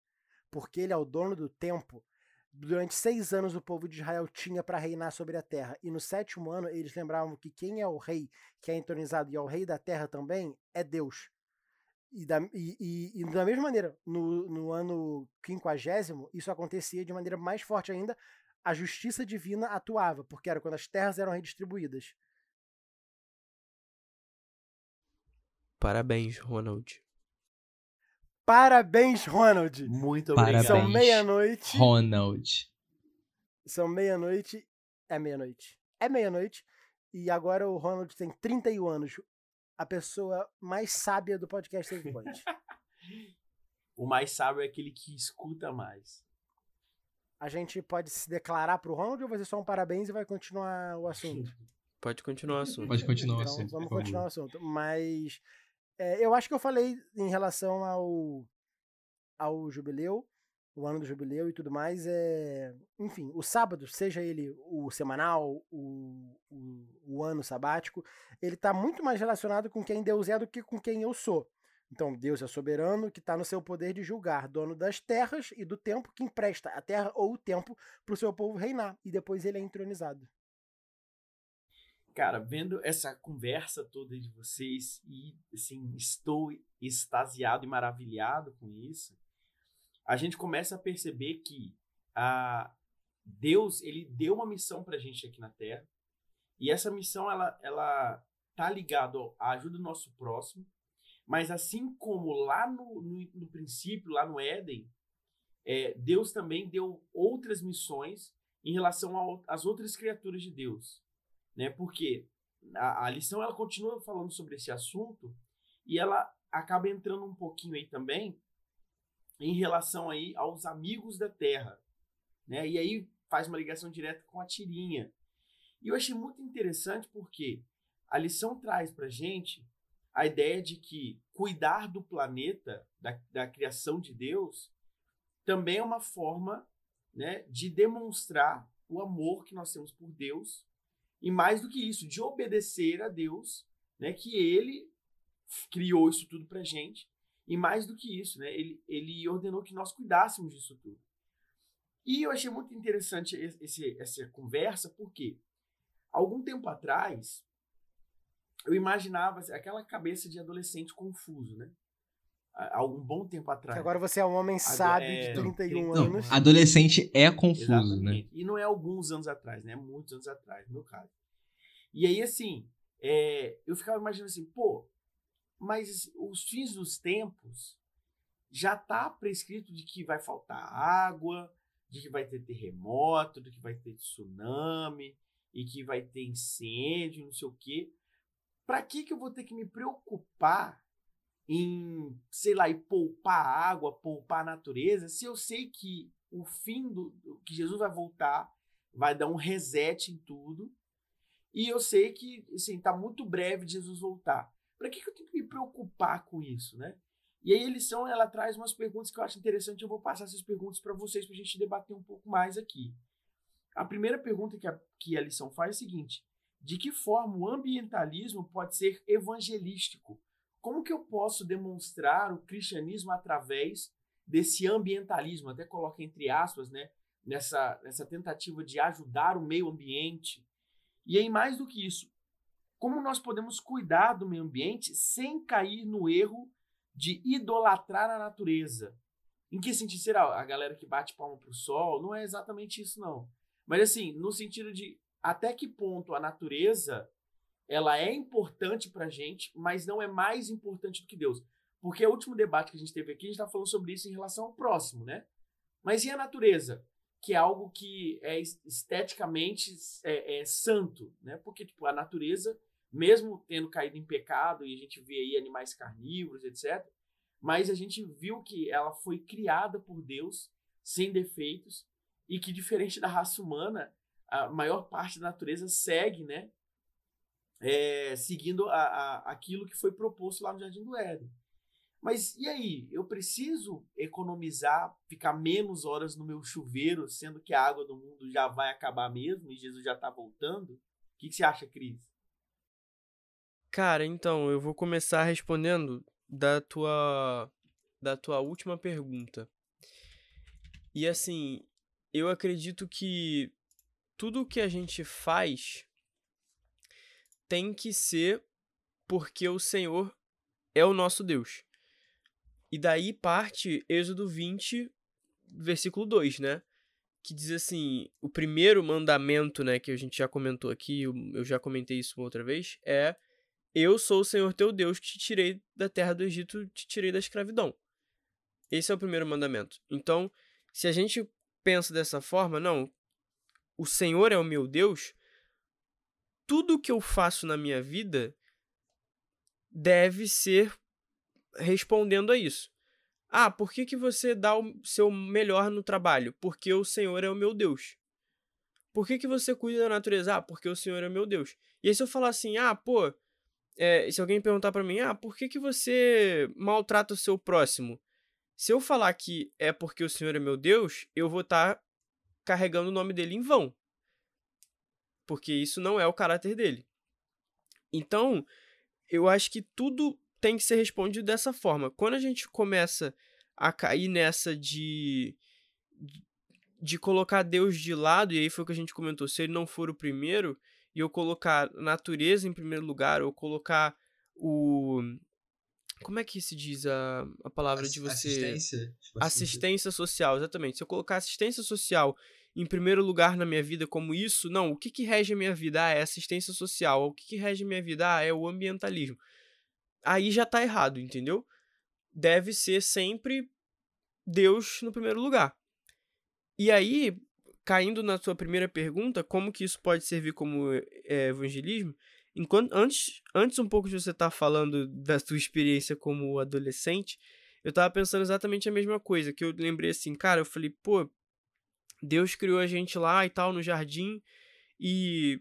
Speaker 3: porque ele é o dono do tempo, Durante seis anos o povo de Israel tinha para reinar sobre a terra, e no sétimo ano eles lembravam que quem é o rei, que é entronizado e é o rei da terra também, é Deus. E da, e, e, e da mesma maneira, no, no ano quinquagésimo, isso acontecia de maneira mais forte ainda, a justiça divina atuava, porque era quando as terras eram redistribuídas.
Speaker 4: Parabéns, Ronald.
Speaker 3: Parabéns, Ronald.
Speaker 2: Muito obrigado.
Speaker 3: São meia-noite.
Speaker 5: Ronald.
Speaker 3: São meia-noite. É meia-noite. É meia-noite. E agora o Ronald tem 31 anos. A pessoa mais sábia do podcast Save Point.
Speaker 2: o mais sábio é aquele que escuta mais.
Speaker 3: A gente pode se declarar pro Ronald ou fazer só um parabéns e vai continuar o assunto?
Speaker 4: Pode continuar o assunto.
Speaker 5: Pode continuar o
Speaker 3: então,
Speaker 5: assunto.
Speaker 3: Vamos continuar o assunto. Mas é, eu acho que eu falei em relação ao, ao jubileu, o ano do jubileu e tudo mais. É, enfim, o sábado, seja ele o semanal, o, o, o ano sabático, ele está muito mais relacionado com quem Deus é do que com quem eu sou. Então, Deus é soberano, que está no seu poder de julgar, dono das terras e do tempo, que empresta a terra ou o tempo para o seu povo reinar. E depois ele é entronizado
Speaker 2: cara, vendo essa conversa toda de vocês e assim, estou extasiado e maravilhado com isso. A gente começa a perceber que a Deus, ele deu uma missão pra gente aqui na Terra. E essa missão ela ela tá ligado à ajuda do nosso próximo, mas assim como lá no, no, no princípio, lá no Éden, é, Deus também deu outras missões em relação às outras criaturas de Deus né? Porque a, a lição ela continua falando sobre esse assunto e ela acaba entrando um pouquinho aí também em relação aí aos amigos da Terra, né? E aí faz uma ligação direta com a tirinha. E eu achei muito interessante porque a lição traz para gente a ideia de que cuidar do planeta, da, da criação de Deus, também é uma forma né, de demonstrar o amor que nós temos por Deus e mais do que isso, de obedecer a Deus, né, que ele criou isso tudo pra gente. E mais do que isso, né, ele, ele ordenou que nós cuidássemos disso tudo. E eu achei muito interessante esse, essa conversa, porque algum tempo atrás eu imaginava aquela cabeça de adolescente confuso, né? Há algum bom tempo atrás. Que
Speaker 3: agora você é um homem sábio é, de 31 não, anos.
Speaker 5: Adolescente é confuso, né? Exatamente.
Speaker 2: né? E não é alguns anos atrás, né? Muitos anos atrás, no meu caso. E aí, assim, é, eu ficava imaginando assim, pô, mas os fins dos tempos já tá prescrito de que vai faltar água, de que vai ter terremoto, de que vai ter tsunami, e que vai ter incêndio, não sei o quê. Para que que eu vou ter que me preocupar em, sei lá, e poupar água, poupar a natureza, se eu sei que o fim do que Jesus vai voltar, vai dar um reset em tudo, e eu sei que assim, tá muito breve de Jesus voltar. Para que, que eu tenho que me preocupar com isso, né? E aí a lição ela traz umas perguntas que eu acho interessante, eu vou passar essas perguntas para vocês para a gente debater um pouco mais aqui. A primeira pergunta que a, que a lição faz é a seguinte: de que forma o ambientalismo pode ser evangelístico? Como que eu posso demonstrar o cristianismo através desse ambientalismo? Até coloca entre aspas, né? Nessa, nessa tentativa de ajudar o meio ambiente. E aí, mais do que isso, como nós podemos cuidar do meio ambiente sem cair no erro de idolatrar a natureza? Em que sentido será a galera que bate palma pro sol? Não é exatamente isso, não. Mas assim, no sentido de até que ponto a natureza ela é importante para a gente, mas não é mais importante do que Deus. Porque o último debate que a gente teve aqui, a gente tá falando sobre isso em relação ao próximo, né? Mas e a natureza? Que é algo que é esteticamente é, é santo, né? Porque, tipo, a natureza, mesmo tendo caído em pecado, e a gente vê aí animais carnívoros, etc., mas a gente viu que ela foi criada por Deus sem defeitos e que diferente da raça humana, a maior parte da natureza segue, né, é, seguindo a, a, aquilo que foi proposto lá no Jardim do Éden. Mas e aí? Eu preciso economizar, ficar menos horas no meu chuveiro, sendo que a água do mundo já vai acabar mesmo e Jesus já está voltando? O que, que você acha, Cris?
Speaker 4: Cara, então, eu vou começar respondendo da tua da tua última pergunta. E assim, eu acredito que tudo que a gente faz tem que ser porque o Senhor é o nosso Deus. E daí parte Êxodo 20, versículo 2, né? Que diz assim: o primeiro mandamento, né, que a gente já comentou aqui, eu já comentei isso outra vez, é eu sou o Senhor teu Deus que te tirei da terra do Egito, te tirei da escravidão. Esse é o primeiro mandamento. Então, se a gente pensa dessa forma, não, o Senhor é o meu Deus, tudo que eu faço na minha vida deve ser respondendo a isso. Ah, por que, que você dá o seu melhor no trabalho? Porque o Senhor é o meu Deus. Por que, que você cuida da natureza? Ah, porque o Senhor é o meu Deus. E aí se eu falar assim, ah, pô, é, se alguém perguntar para mim, ah, por que, que você maltrata o seu próximo? Se eu falar que é porque o Senhor é meu Deus, eu vou estar tá carregando o nome dele em vão. Porque isso não é o caráter dele. Então, eu acho que tudo tem que ser respondido dessa forma. Quando a gente começa a cair nessa de de colocar Deus de lado, e aí foi o que a gente comentou, se ele não for o primeiro, e eu colocar natureza em primeiro lugar, ou colocar o. Como é que se diz a, a palavra de você.
Speaker 5: Assistência?
Speaker 4: Tipo, assistência social, exatamente. Se eu colocar assistência social em primeiro lugar na minha vida como isso, não, o que, que rege a minha vida? Ah, é assistência social. O que, que rege a minha vida? Ah, é o ambientalismo. Aí já tá errado, entendeu? Deve ser sempre Deus no primeiro lugar. E aí, caindo na sua primeira pergunta, como que isso pode servir como é, evangelismo? Enquanto antes, antes um pouco de você estar tá falando da sua experiência como adolescente, eu estava pensando exatamente a mesma coisa, que eu lembrei assim, cara, eu falei, pô, Deus criou a gente lá e tal no jardim e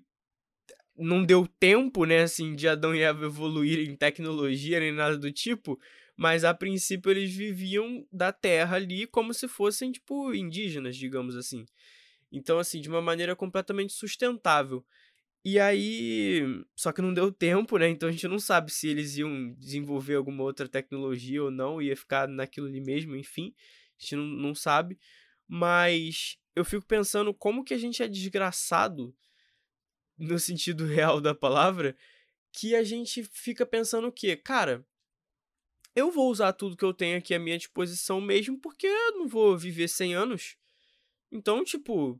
Speaker 4: não deu tempo, né, assim, de Adão e Eva evoluir em tecnologia nem nada do tipo, mas a princípio eles viviam da terra ali como se fossem tipo indígenas, digamos assim. Então, assim, de uma maneira completamente sustentável. E aí. Só que não deu tempo, né? Então a gente não sabe se eles iam desenvolver alguma outra tecnologia ou não, ia ficar naquilo ali mesmo, enfim. A gente não, não sabe. Mas eu fico pensando como que a gente é desgraçado, no sentido real da palavra, que a gente fica pensando o quê? Cara, eu vou usar tudo que eu tenho aqui à minha disposição mesmo, porque eu não vou viver 100 anos. Então, tipo,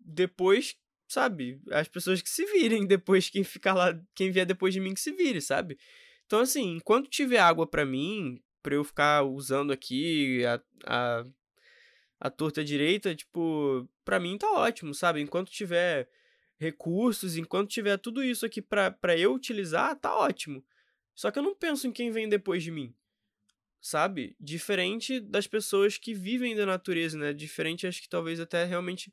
Speaker 4: depois, sabe, as pessoas que se virem depois, quem ficar lá, quem vier depois de mim que se vire, sabe? Então, assim, enquanto tiver água para mim, pra eu ficar usando aqui a, a, a torta direita, tipo, pra mim tá ótimo, sabe? Enquanto tiver recursos, enquanto tiver tudo isso aqui pra, eu utilizar, tá ótimo. Só que eu não penso em quem vem depois de mim sabe? Diferente das pessoas que vivem da natureza, né? Diferente, acho que talvez até realmente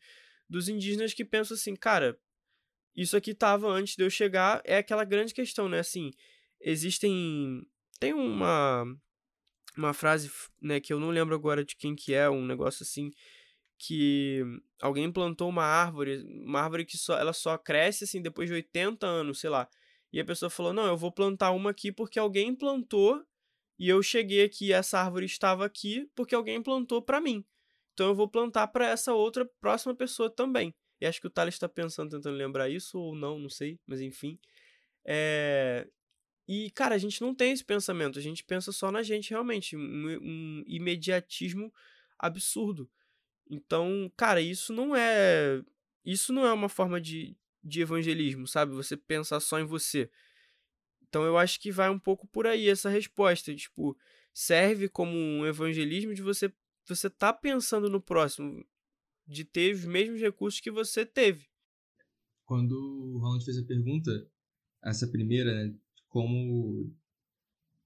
Speaker 4: dos indígenas que pensam assim, cara, isso aqui tava antes de eu chegar, é aquela grande questão, né? Assim, existem. Tem uma. Uma frase, né, que eu não lembro agora de quem que é, um negócio assim, que alguém plantou uma árvore, uma árvore que só, ela só cresce assim depois de 80 anos, sei lá. E a pessoa falou: "Não, eu vou plantar uma aqui porque alguém plantou e eu cheguei aqui, essa árvore estava aqui porque alguém plantou para mim. Então eu vou plantar para essa outra próxima pessoa também. E acho que o Thales está pensando, tentando lembrar isso ou não, não sei, mas enfim. É... E, cara, a gente não tem esse pensamento, a gente pensa só na gente, realmente. Um, um imediatismo absurdo. Então, cara, isso não é. Isso não é uma forma de, de evangelismo, sabe? Você pensar só em você. Então eu acho que vai um pouco por aí essa resposta. Tipo, serve como um evangelismo de você você tá pensando no próximo, de ter os mesmos recursos que você teve.
Speaker 5: Quando o Ronald fez a pergunta, essa primeira, né, como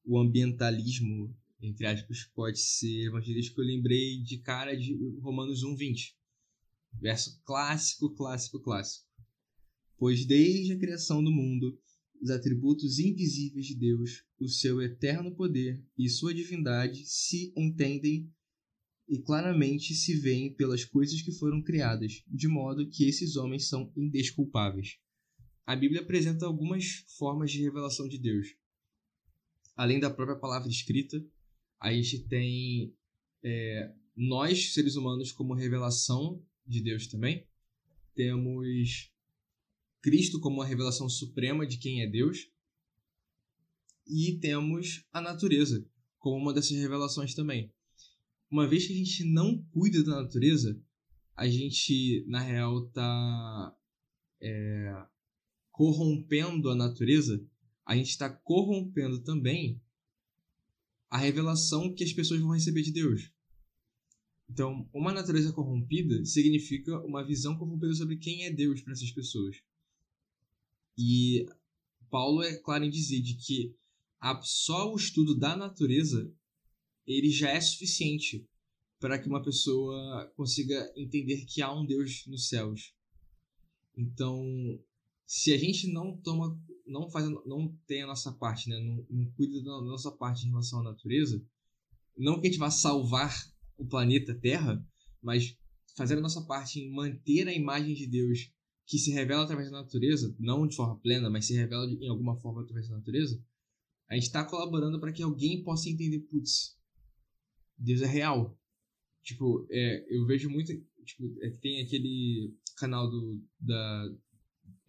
Speaker 5: o ambientalismo, entre aspas, pode ser evangelístico, eu lembrei de cara de Romanos 1, 20. Verso clássico, clássico, clássico. Pois desde a criação do mundo, os atributos invisíveis de Deus, o seu eterno poder e sua divindade se entendem e claramente se veem pelas coisas que foram criadas, de modo que esses homens são indesculpáveis. A Bíblia apresenta algumas formas de revelação de Deus. Além da própria palavra escrita, a gente tem é, nós, seres humanos, como revelação de Deus também. Temos Cristo como a revelação suprema de quem é Deus. E temos a natureza como uma dessas revelações também uma vez que a gente não cuida da natureza, a gente, na real, tá é, corrompendo a natureza, a gente está corrompendo também a revelação que as pessoas vão receber de Deus. Então, uma natureza corrompida significa uma visão corrompida sobre quem é Deus para essas pessoas. E Paulo é claro em dizer de que só o estudo da natureza ele já é suficiente para que uma pessoa consiga entender que há um Deus nos céus. Então, se a gente não toma, não faz, não tem a nossa parte, né, não, não cuida da nossa parte em relação à natureza, não que a gente vá salvar o planeta Terra, mas fazer a nossa parte em manter a imagem de Deus que se revela através da natureza, não de forma plena, mas se revela em alguma forma através da natureza, a gente está colaborando para que alguém possa entender, putz, Deus é real. Tipo, é, eu vejo muito. Tipo, é, tem aquele canal do, da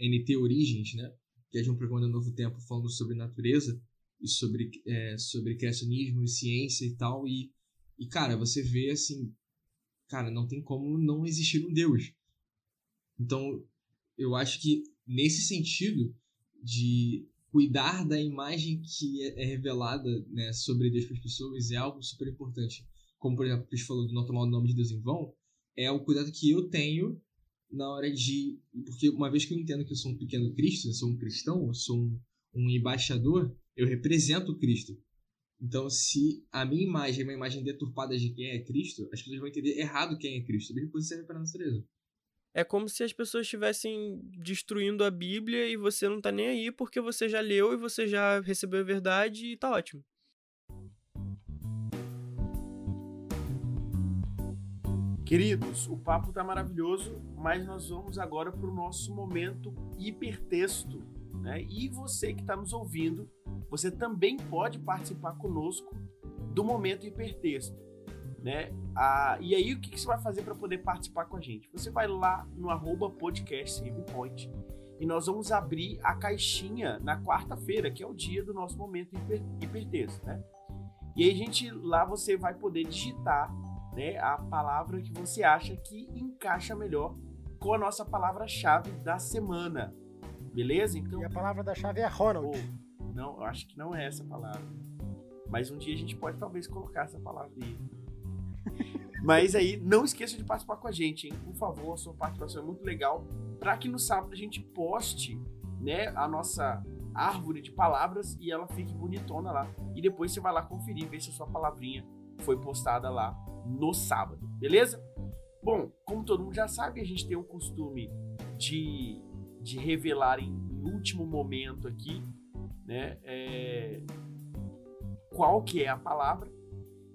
Speaker 5: NT Origens, né? Que é de um programa do Novo Tempo falando sobre natureza e sobre, é, sobre criacionismo e ciência e tal. E, e, cara, você vê assim. Cara, não tem como não existir um Deus. Então, eu acho que nesse sentido de cuidar da imagem que é, é revelada né, sobre Deus para as pessoas é algo super importante. Como, por exemplo, o Cristo falou de não tomar o nome de Deus em vão, é o cuidado que eu tenho na hora de. Porque uma vez que eu entendo que eu sou um pequeno Cristo, eu sou um cristão, eu sou um, um embaixador, eu represento Cristo. Então, se a minha imagem é uma imagem deturpada de quem é Cristo, as pessoas vão entender errado quem é Cristo. A mesma coisa serve para a natureza.
Speaker 4: É como se as pessoas estivessem destruindo a Bíblia e você não tá nem aí porque você já leu e você já recebeu a verdade e tá ótimo.
Speaker 2: Queridos, o papo tá maravilhoso, mas nós vamos agora para o nosso momento hipertexto. Né? E você que está nos ouvindo, você também pode participar conosco do momento hipertexto né? Ah, e aí, o que, que você vai fazer para poder participar com a gente? Você vai lá no arroba podcast e nós vamos abrir a caixinha na quarta-feira, que é o dia do nosso momento hiper, hipertexto, né? E aí, gente, lá você vai poder digitar né, a palavra que você acha que encaixa melhor com a nossa palavra-chave da semana. Beleza? Então,
Speaker 3: e a palavra da chave é Ronald.
Speaker 2: Oh, não, eu acho que não é essa palavra. Mas um dia a gente pode talvez colocar essa palavra aí. Mas aí, não esqueça de participar com a gente, hein? Por favor, a sua participação é muito legal. Para que no sábado a gente poste né, a nossa árvore de palavras e ela fique bonitona lá. E depois você vai lá conferir, ver se a sua palavrinha foi postada lá no sábado, beleza? Bom, como todo mundo já sabe, a gente tem o costume de, de revelar em, em último momento aqui, né? É, qual que é a palavra.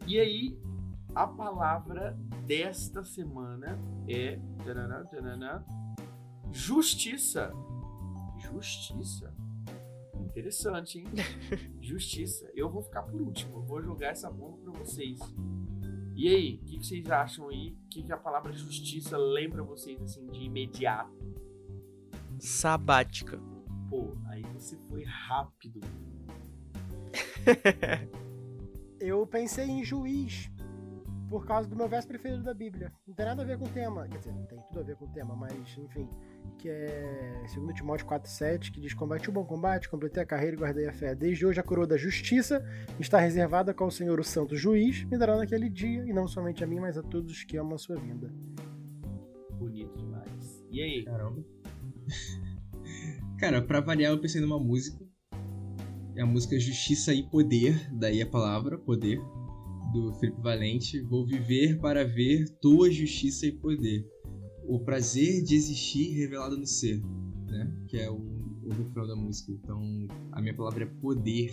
Speaker 2: E aí, a palavra desta semana é justiça. Justiça. Interessante, hein? Justiça. Eu vou ficar por último. Eu vou jogar essa bomba para vocês. E aí, o que, que, vocês acham aí? O que, que a palavra justiça lembra vocês assim de imediato?
Speaker 4: Sabática.
Speaker 2: Pô, aí você foi rápido.
Speaker 3: Eu pensei em juiz por causa do meu verso preferido da Bíblia. Não tem nada a ver com o tema, quer dizer, tem tudo a ver com o tema, mas enfim, que é 2 Timóteo 4,7, que diz: Combate o bom combate, completei a carreira e guardei a fé. Desde hoje a coroa da justiça está reservada com o Senhor, o Santo Juiz, me dará naquele dia, e não somente a mim, mas a todos os que amam a sua vinda.
Speaker 2: Bonito demais. E aí?
Speaker 5: Caramba. Cara, pra variar, eu pensei numa música. É a música Justiça e Poder, daí a palavra, poder, do Felipe Valente. Vou viver para ver tua justiça e poder. O prazer de existir revelado no ser, né? Que é o, o refrão da música. Então, a minha palavra é poder.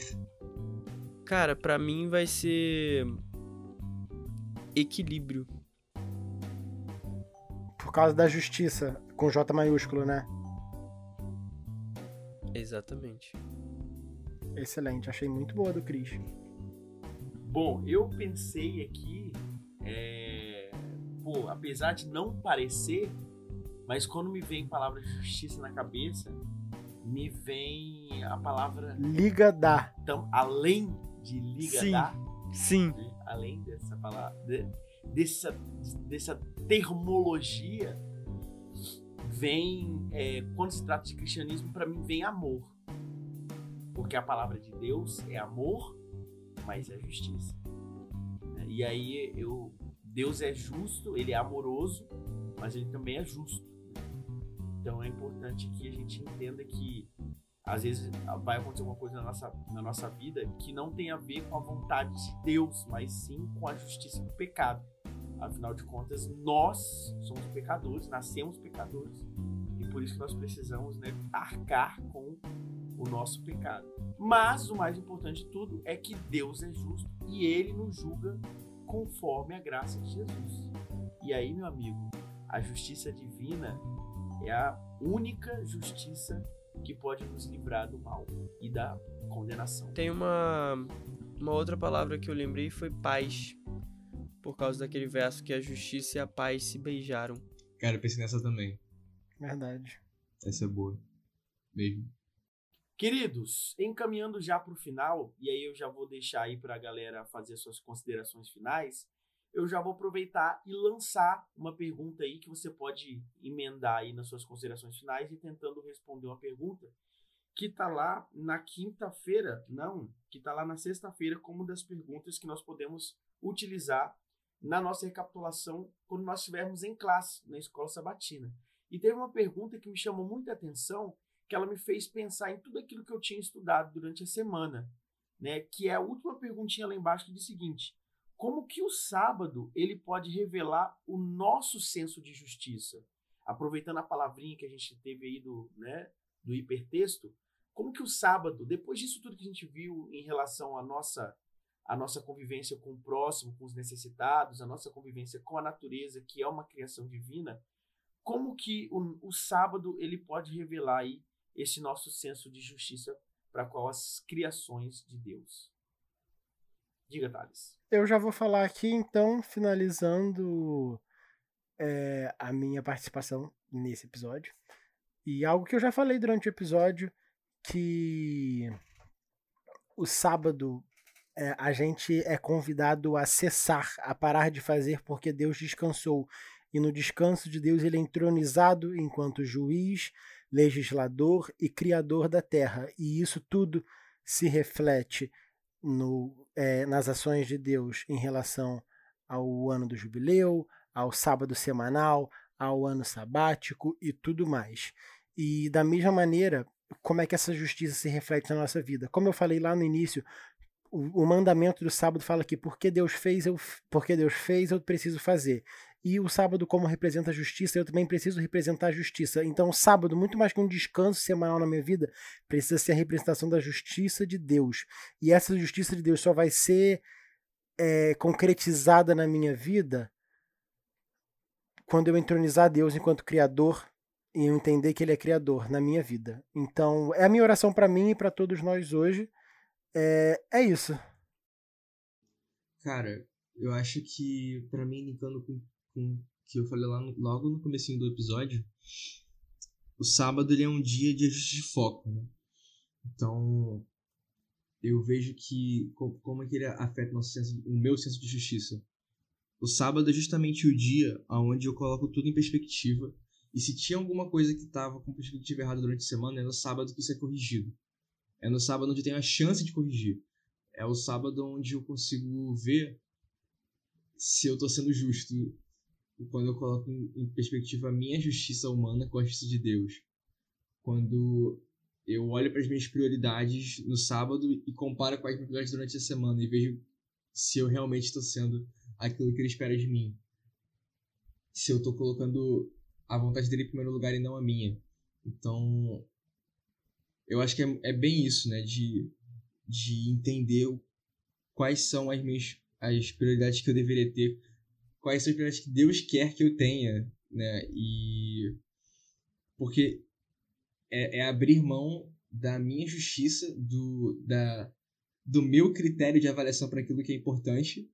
Speaker 4: Cara, pra mim vai ser. Equilíbrio.
Speaker 3: Por causa da justiça, com J maiúsculo, né?
Speaker 4: Exatamente.
Speaker 3: Excelente, achei muito boa do Cris.
Speaker 2: Bom, eu pensei aqui, é, pô, apesar de não parecer, mas quando me vem a palavra justiça na cabeça, me vem a palavra
Speaker 3: Liga da.
Speaker 2: então, além de liga
Speaker 4: Sim.
Speaker 2: da,
Speaker 4: Sim.
Speaker 2: né, além dessa palavra, de- dessa, dessa termologia, vem, é, quando se trata de cristianismo, para mim vem amor. Porque a palavra de Deus é amor, mas é justiça. E aí eu, Deus é justo, ele é amoroso, mas ele também é justo. Então é importante que a gente entenda que às vezes vai acontecer alguma coisa na nossa, na nossa vida que não tem a ver com a vontade de Deus, mas sim com a justiça do pecado. Afinal de contas, nós somos pecadores, nascemos pecadores, e por isso que nós precisamos né, arcar com o nosso pecado. Mas o mais importante de tudo é que Deus é justo e ele nos julga conforme a graça de Jesus. E aí, meu amigo, a justiça divina é a única justiça que pode nos livrar do mal e da condenação.
Speaker 4: Tem uma, uma outra palavra que eu lembrei foi paz. Por causa daquele verso que a justiça e a paz se beijaram.
Speaker 5: Cara, eu pensei nessa também.
Speaker 3: Verdade.
Speaker 5: Essa é boa. Mesmo.
Speaker 2: Queridos, encaminhando já para o final, e aí eu já vou deixar aí para a galera fazer suas considerações finais, eu já vou aproveitar e lançar uma pergunta aí que você pode emendar aí nas suas considerações finais e tentando responder uma pergunta que tá lá na quinta-feira, não, que tá lá na sexta-feira como das perguntas que nós podemos utilizar na nossa recapitulação quando nós estivermos em classe na escola sabatina. E teve uma pergunta que me chamou muita atenção, que ela me fez pensar em tudo aquilo que eu tinha estudado durante a semana, né? Que é a última perguntinha lá embaixo que diz o seguinte: como que o sábado ele pode revelar o nosso senso de justiça? Aproveitando a palavrinha que a gente teve aí do, né, do hipertexto, como que o sábado, depois disso tudo que a gente viu em relação à nossa a nossa convivência com o próximo, com os necessitados, a nossa convivência com a natureza, que é uma criação divina, como que o, o sábado ele pode revelar aí esse nosso senso de justiça para qual as criações de Deus. Diga, Thales.
Speaker 3: Eu já vou falar aqui, então, finalizando é, a minha participação nesse episódio. E algo que eu já falei durante o episódio, que o sábado é, a gente é convidado a cessar, a parar de fazer, porque Deus descansou. E no descanso de Deus ele é entronizado enquanto juiz, legislador e criador da terra. E isso tudo se reflete no, é, nas ações de Deus em relação ao ano do jubileu, ao sábado semanal, ao ano sabático e tudo mais. E da mesma maneira, como é que essa justiça se reflete na nossa vida? Como eu falei lá no início, o, o mandamento do sábado fala que porque Deus fez, eu porque Deus fez, eu preciso fazer. E o sábado, como representa a justiça, eu também preciso representar a justiça. Então, o sábado, muito mais que um descanso semanal na minha vida, precisa ser a representação da justiça de Deus. E essa justiça de Deus só vai ser é, concretizada na minha vida quando eu entronizar Deus enquanto Criador e eu entender que Ele é Criador na minha vida. Então, é a minha oração para mim e para todos nós hoje. É, é isso.
Speaker 5: Cara, eu acho que, pra mim, linkando com, com que eu falei lá no- logo no comecinho do episódio, o sábado ele é um dia de ajuste de foco, né? Então, eu vejo que co- como é que ele afeta nosso senso, o meu senso de justiça. o sábado é justamente o dia onde eu coloco tudo em perspectiva. E se tinha alguma coisa que estava com perspectiva errada durante a semana, é no sábado que isso é corrigido. É no sábado onde eu tenho a chance de corrigir. É o sábado onde eu consigo ver se eu estou sendo justo quando eu coloco em perspectiva a minha justiça humana com a justiça de Deus. Quando eu olho para as minhas prioridades no sábado e comparo com as minhas prioridades durante a semana e vejo se eu realmente estou sendo aquilo que ele espera de mim. Se eu tô colocando a vontade dele em primeiro lugar e não a minha. Então, eu acho que é, é bem isso, né? De, de entender quais são as minhas as prioridades que eu deveria ter, quais são as prioridades que Deus quer que eu tenha, né? E porque é, é abrir mão da minha justiça, do, da, do meu critério de avaliação para aquilo que é importante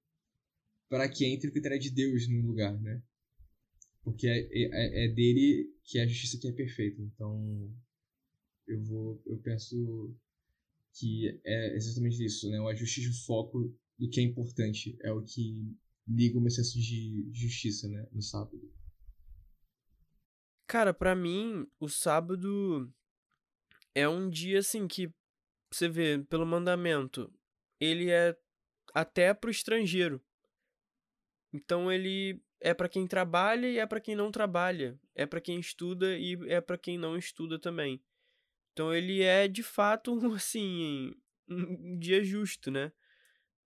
Speaker 5: para que entre o critério de Deus no lugar, né? Porque é, é, é, dele que é a justiça que é perfeita. Então, eu vou, eu penso que é exatamente isso, né? O ajuste de foco do que é importante é o que liga meu senso de justiça, né? No sábado.
Speaker 4: Cara, para mim, o sábado é um dia assim que você vê pelo mandamento, ele é até pro estrangeiro. Então ele é para quem trabalha e é para quem não trabalha, é para quem estuda e é para quem não estuda também. Então ele é de fato assim um dia justo, né?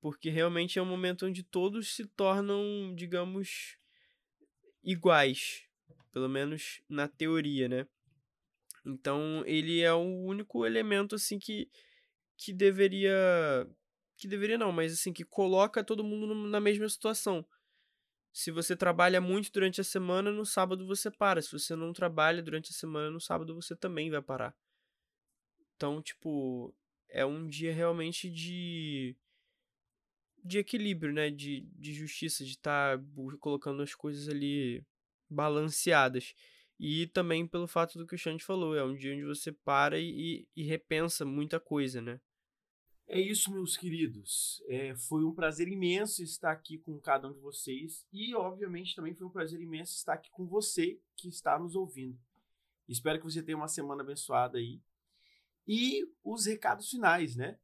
Speaker 4: Porque realmente é um momento onde todos se tornam, digamos, iguais, pelo menos na teoria, né? Então ele é o único elemento assim que que deveria que deveria não, mas assim que coloca todo mundo na mesma situação se você trabalha muito durante a semana, no sábado você para. Se você não trabalha durante a semana, no sábado você também vai parar. Então, tipo, é um dia realmente de de equilíbrio, né? De, de justiça, de estar tá colocando as coisas ali balanceadas. E também pelo fato do que o Xande falou, é um dia onde você para e, e repensa muita coisa, né?
Speaker 2: É isso, meus queridos. É, foi um prazer imenso estar aqui com cada um de vocês e, obviamente, também foi um prazer imenso estar aqui com você que está nos ouvindo. Espero que você tenha uma semana abençoada aí. E os recados finais, né?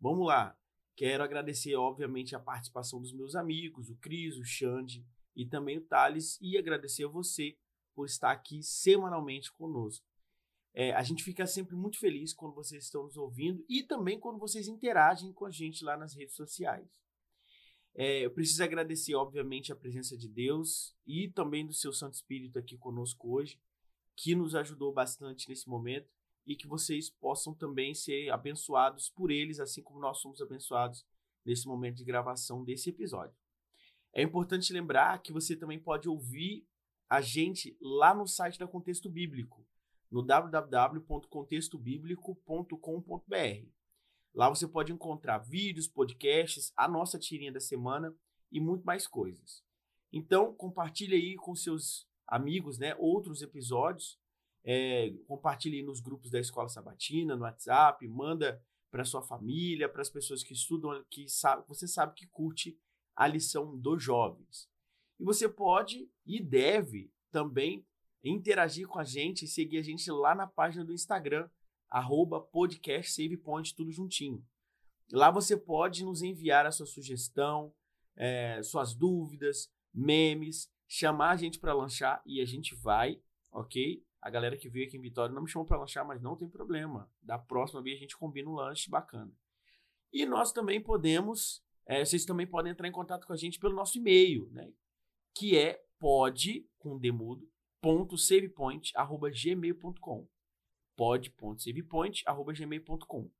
Speaker 2: Vamos lá. Quero agradecer, obviamente, a participação dos meus amigos, o Cris, o Xande e também o Thales, e agradecer a você por estar aqui semanalmente conosco. É, a gente fica sempre muito feliz quando vocês estão nos ouvindo e também quando vocês interagem com a gente lá nas redes sociais. É, eu preciso agradecer, obviamente, a presença de Deus e também do seu Santo Espírito aqui conosco hoje, que nos ajudou bastante nesse momento e que vocês possam também ser abençoados por eles, assim como nós somos abençoados nesse momento de gravação desse episódio. É importante lembrar que você também pode ouvir a gente lá no site da Contexto Bíblico no www.contextobiblico.com.br. Lá você pode encontrar vídeos, podcasts, a nossa tirinha da semana e muito mais coisas. Então, compartilhe aí com seus amigos, né, outros episódios. É, compartilhe nos grupos da Escola Sabatina, no WhatsApp, manda para sua família, para as pessoas que estudam, que sabe, você sabe que curte a lição dos jovens. E você pode e deve também interagir com a gente e seguir a gente lá na página do Instagram, arroba tudo juntinho. Lá você pode nos enviar a sua sugestão, é, suas dúvidas, memes, chamar a gente para lanchar e a gente vai, ok? A galera que veio aqui em Vitória não me chamou para lanchar, mas não tem problema. Da próxima vez a gente combina um lanche bacana. E nós também podemos, é, vocês também podem entrar em contato com a gente pelo nosso e-mail, né? Que é pod, com demudo, pod.savepoint.gmail.com pod.savepoint.gmail.com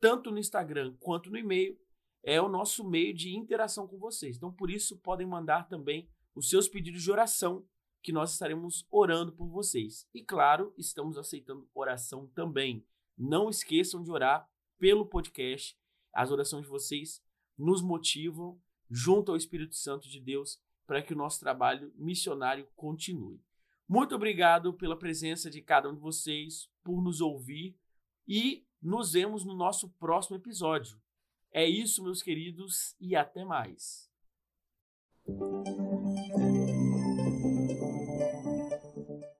Speaker 2: Tanto no Instagram quanto no e-mail é o nosso meio de interação com vocês. Então, por isso, podem mandar também os seus pedidos de oração, que nós estaremos orando por vocês. E, claro, estamos aceitando oração também. Não esqueçam de orar pelo podcast. As orações de vocês nos motivam, junto ao Espírito Santo de Deus, para que o nosso trabalho missionário continue. Muito obrigado pela presença de cada um de vocês, por nos ouvir e nos vemos no nosso próximo episódio. É isso, meus queridos, e até mais.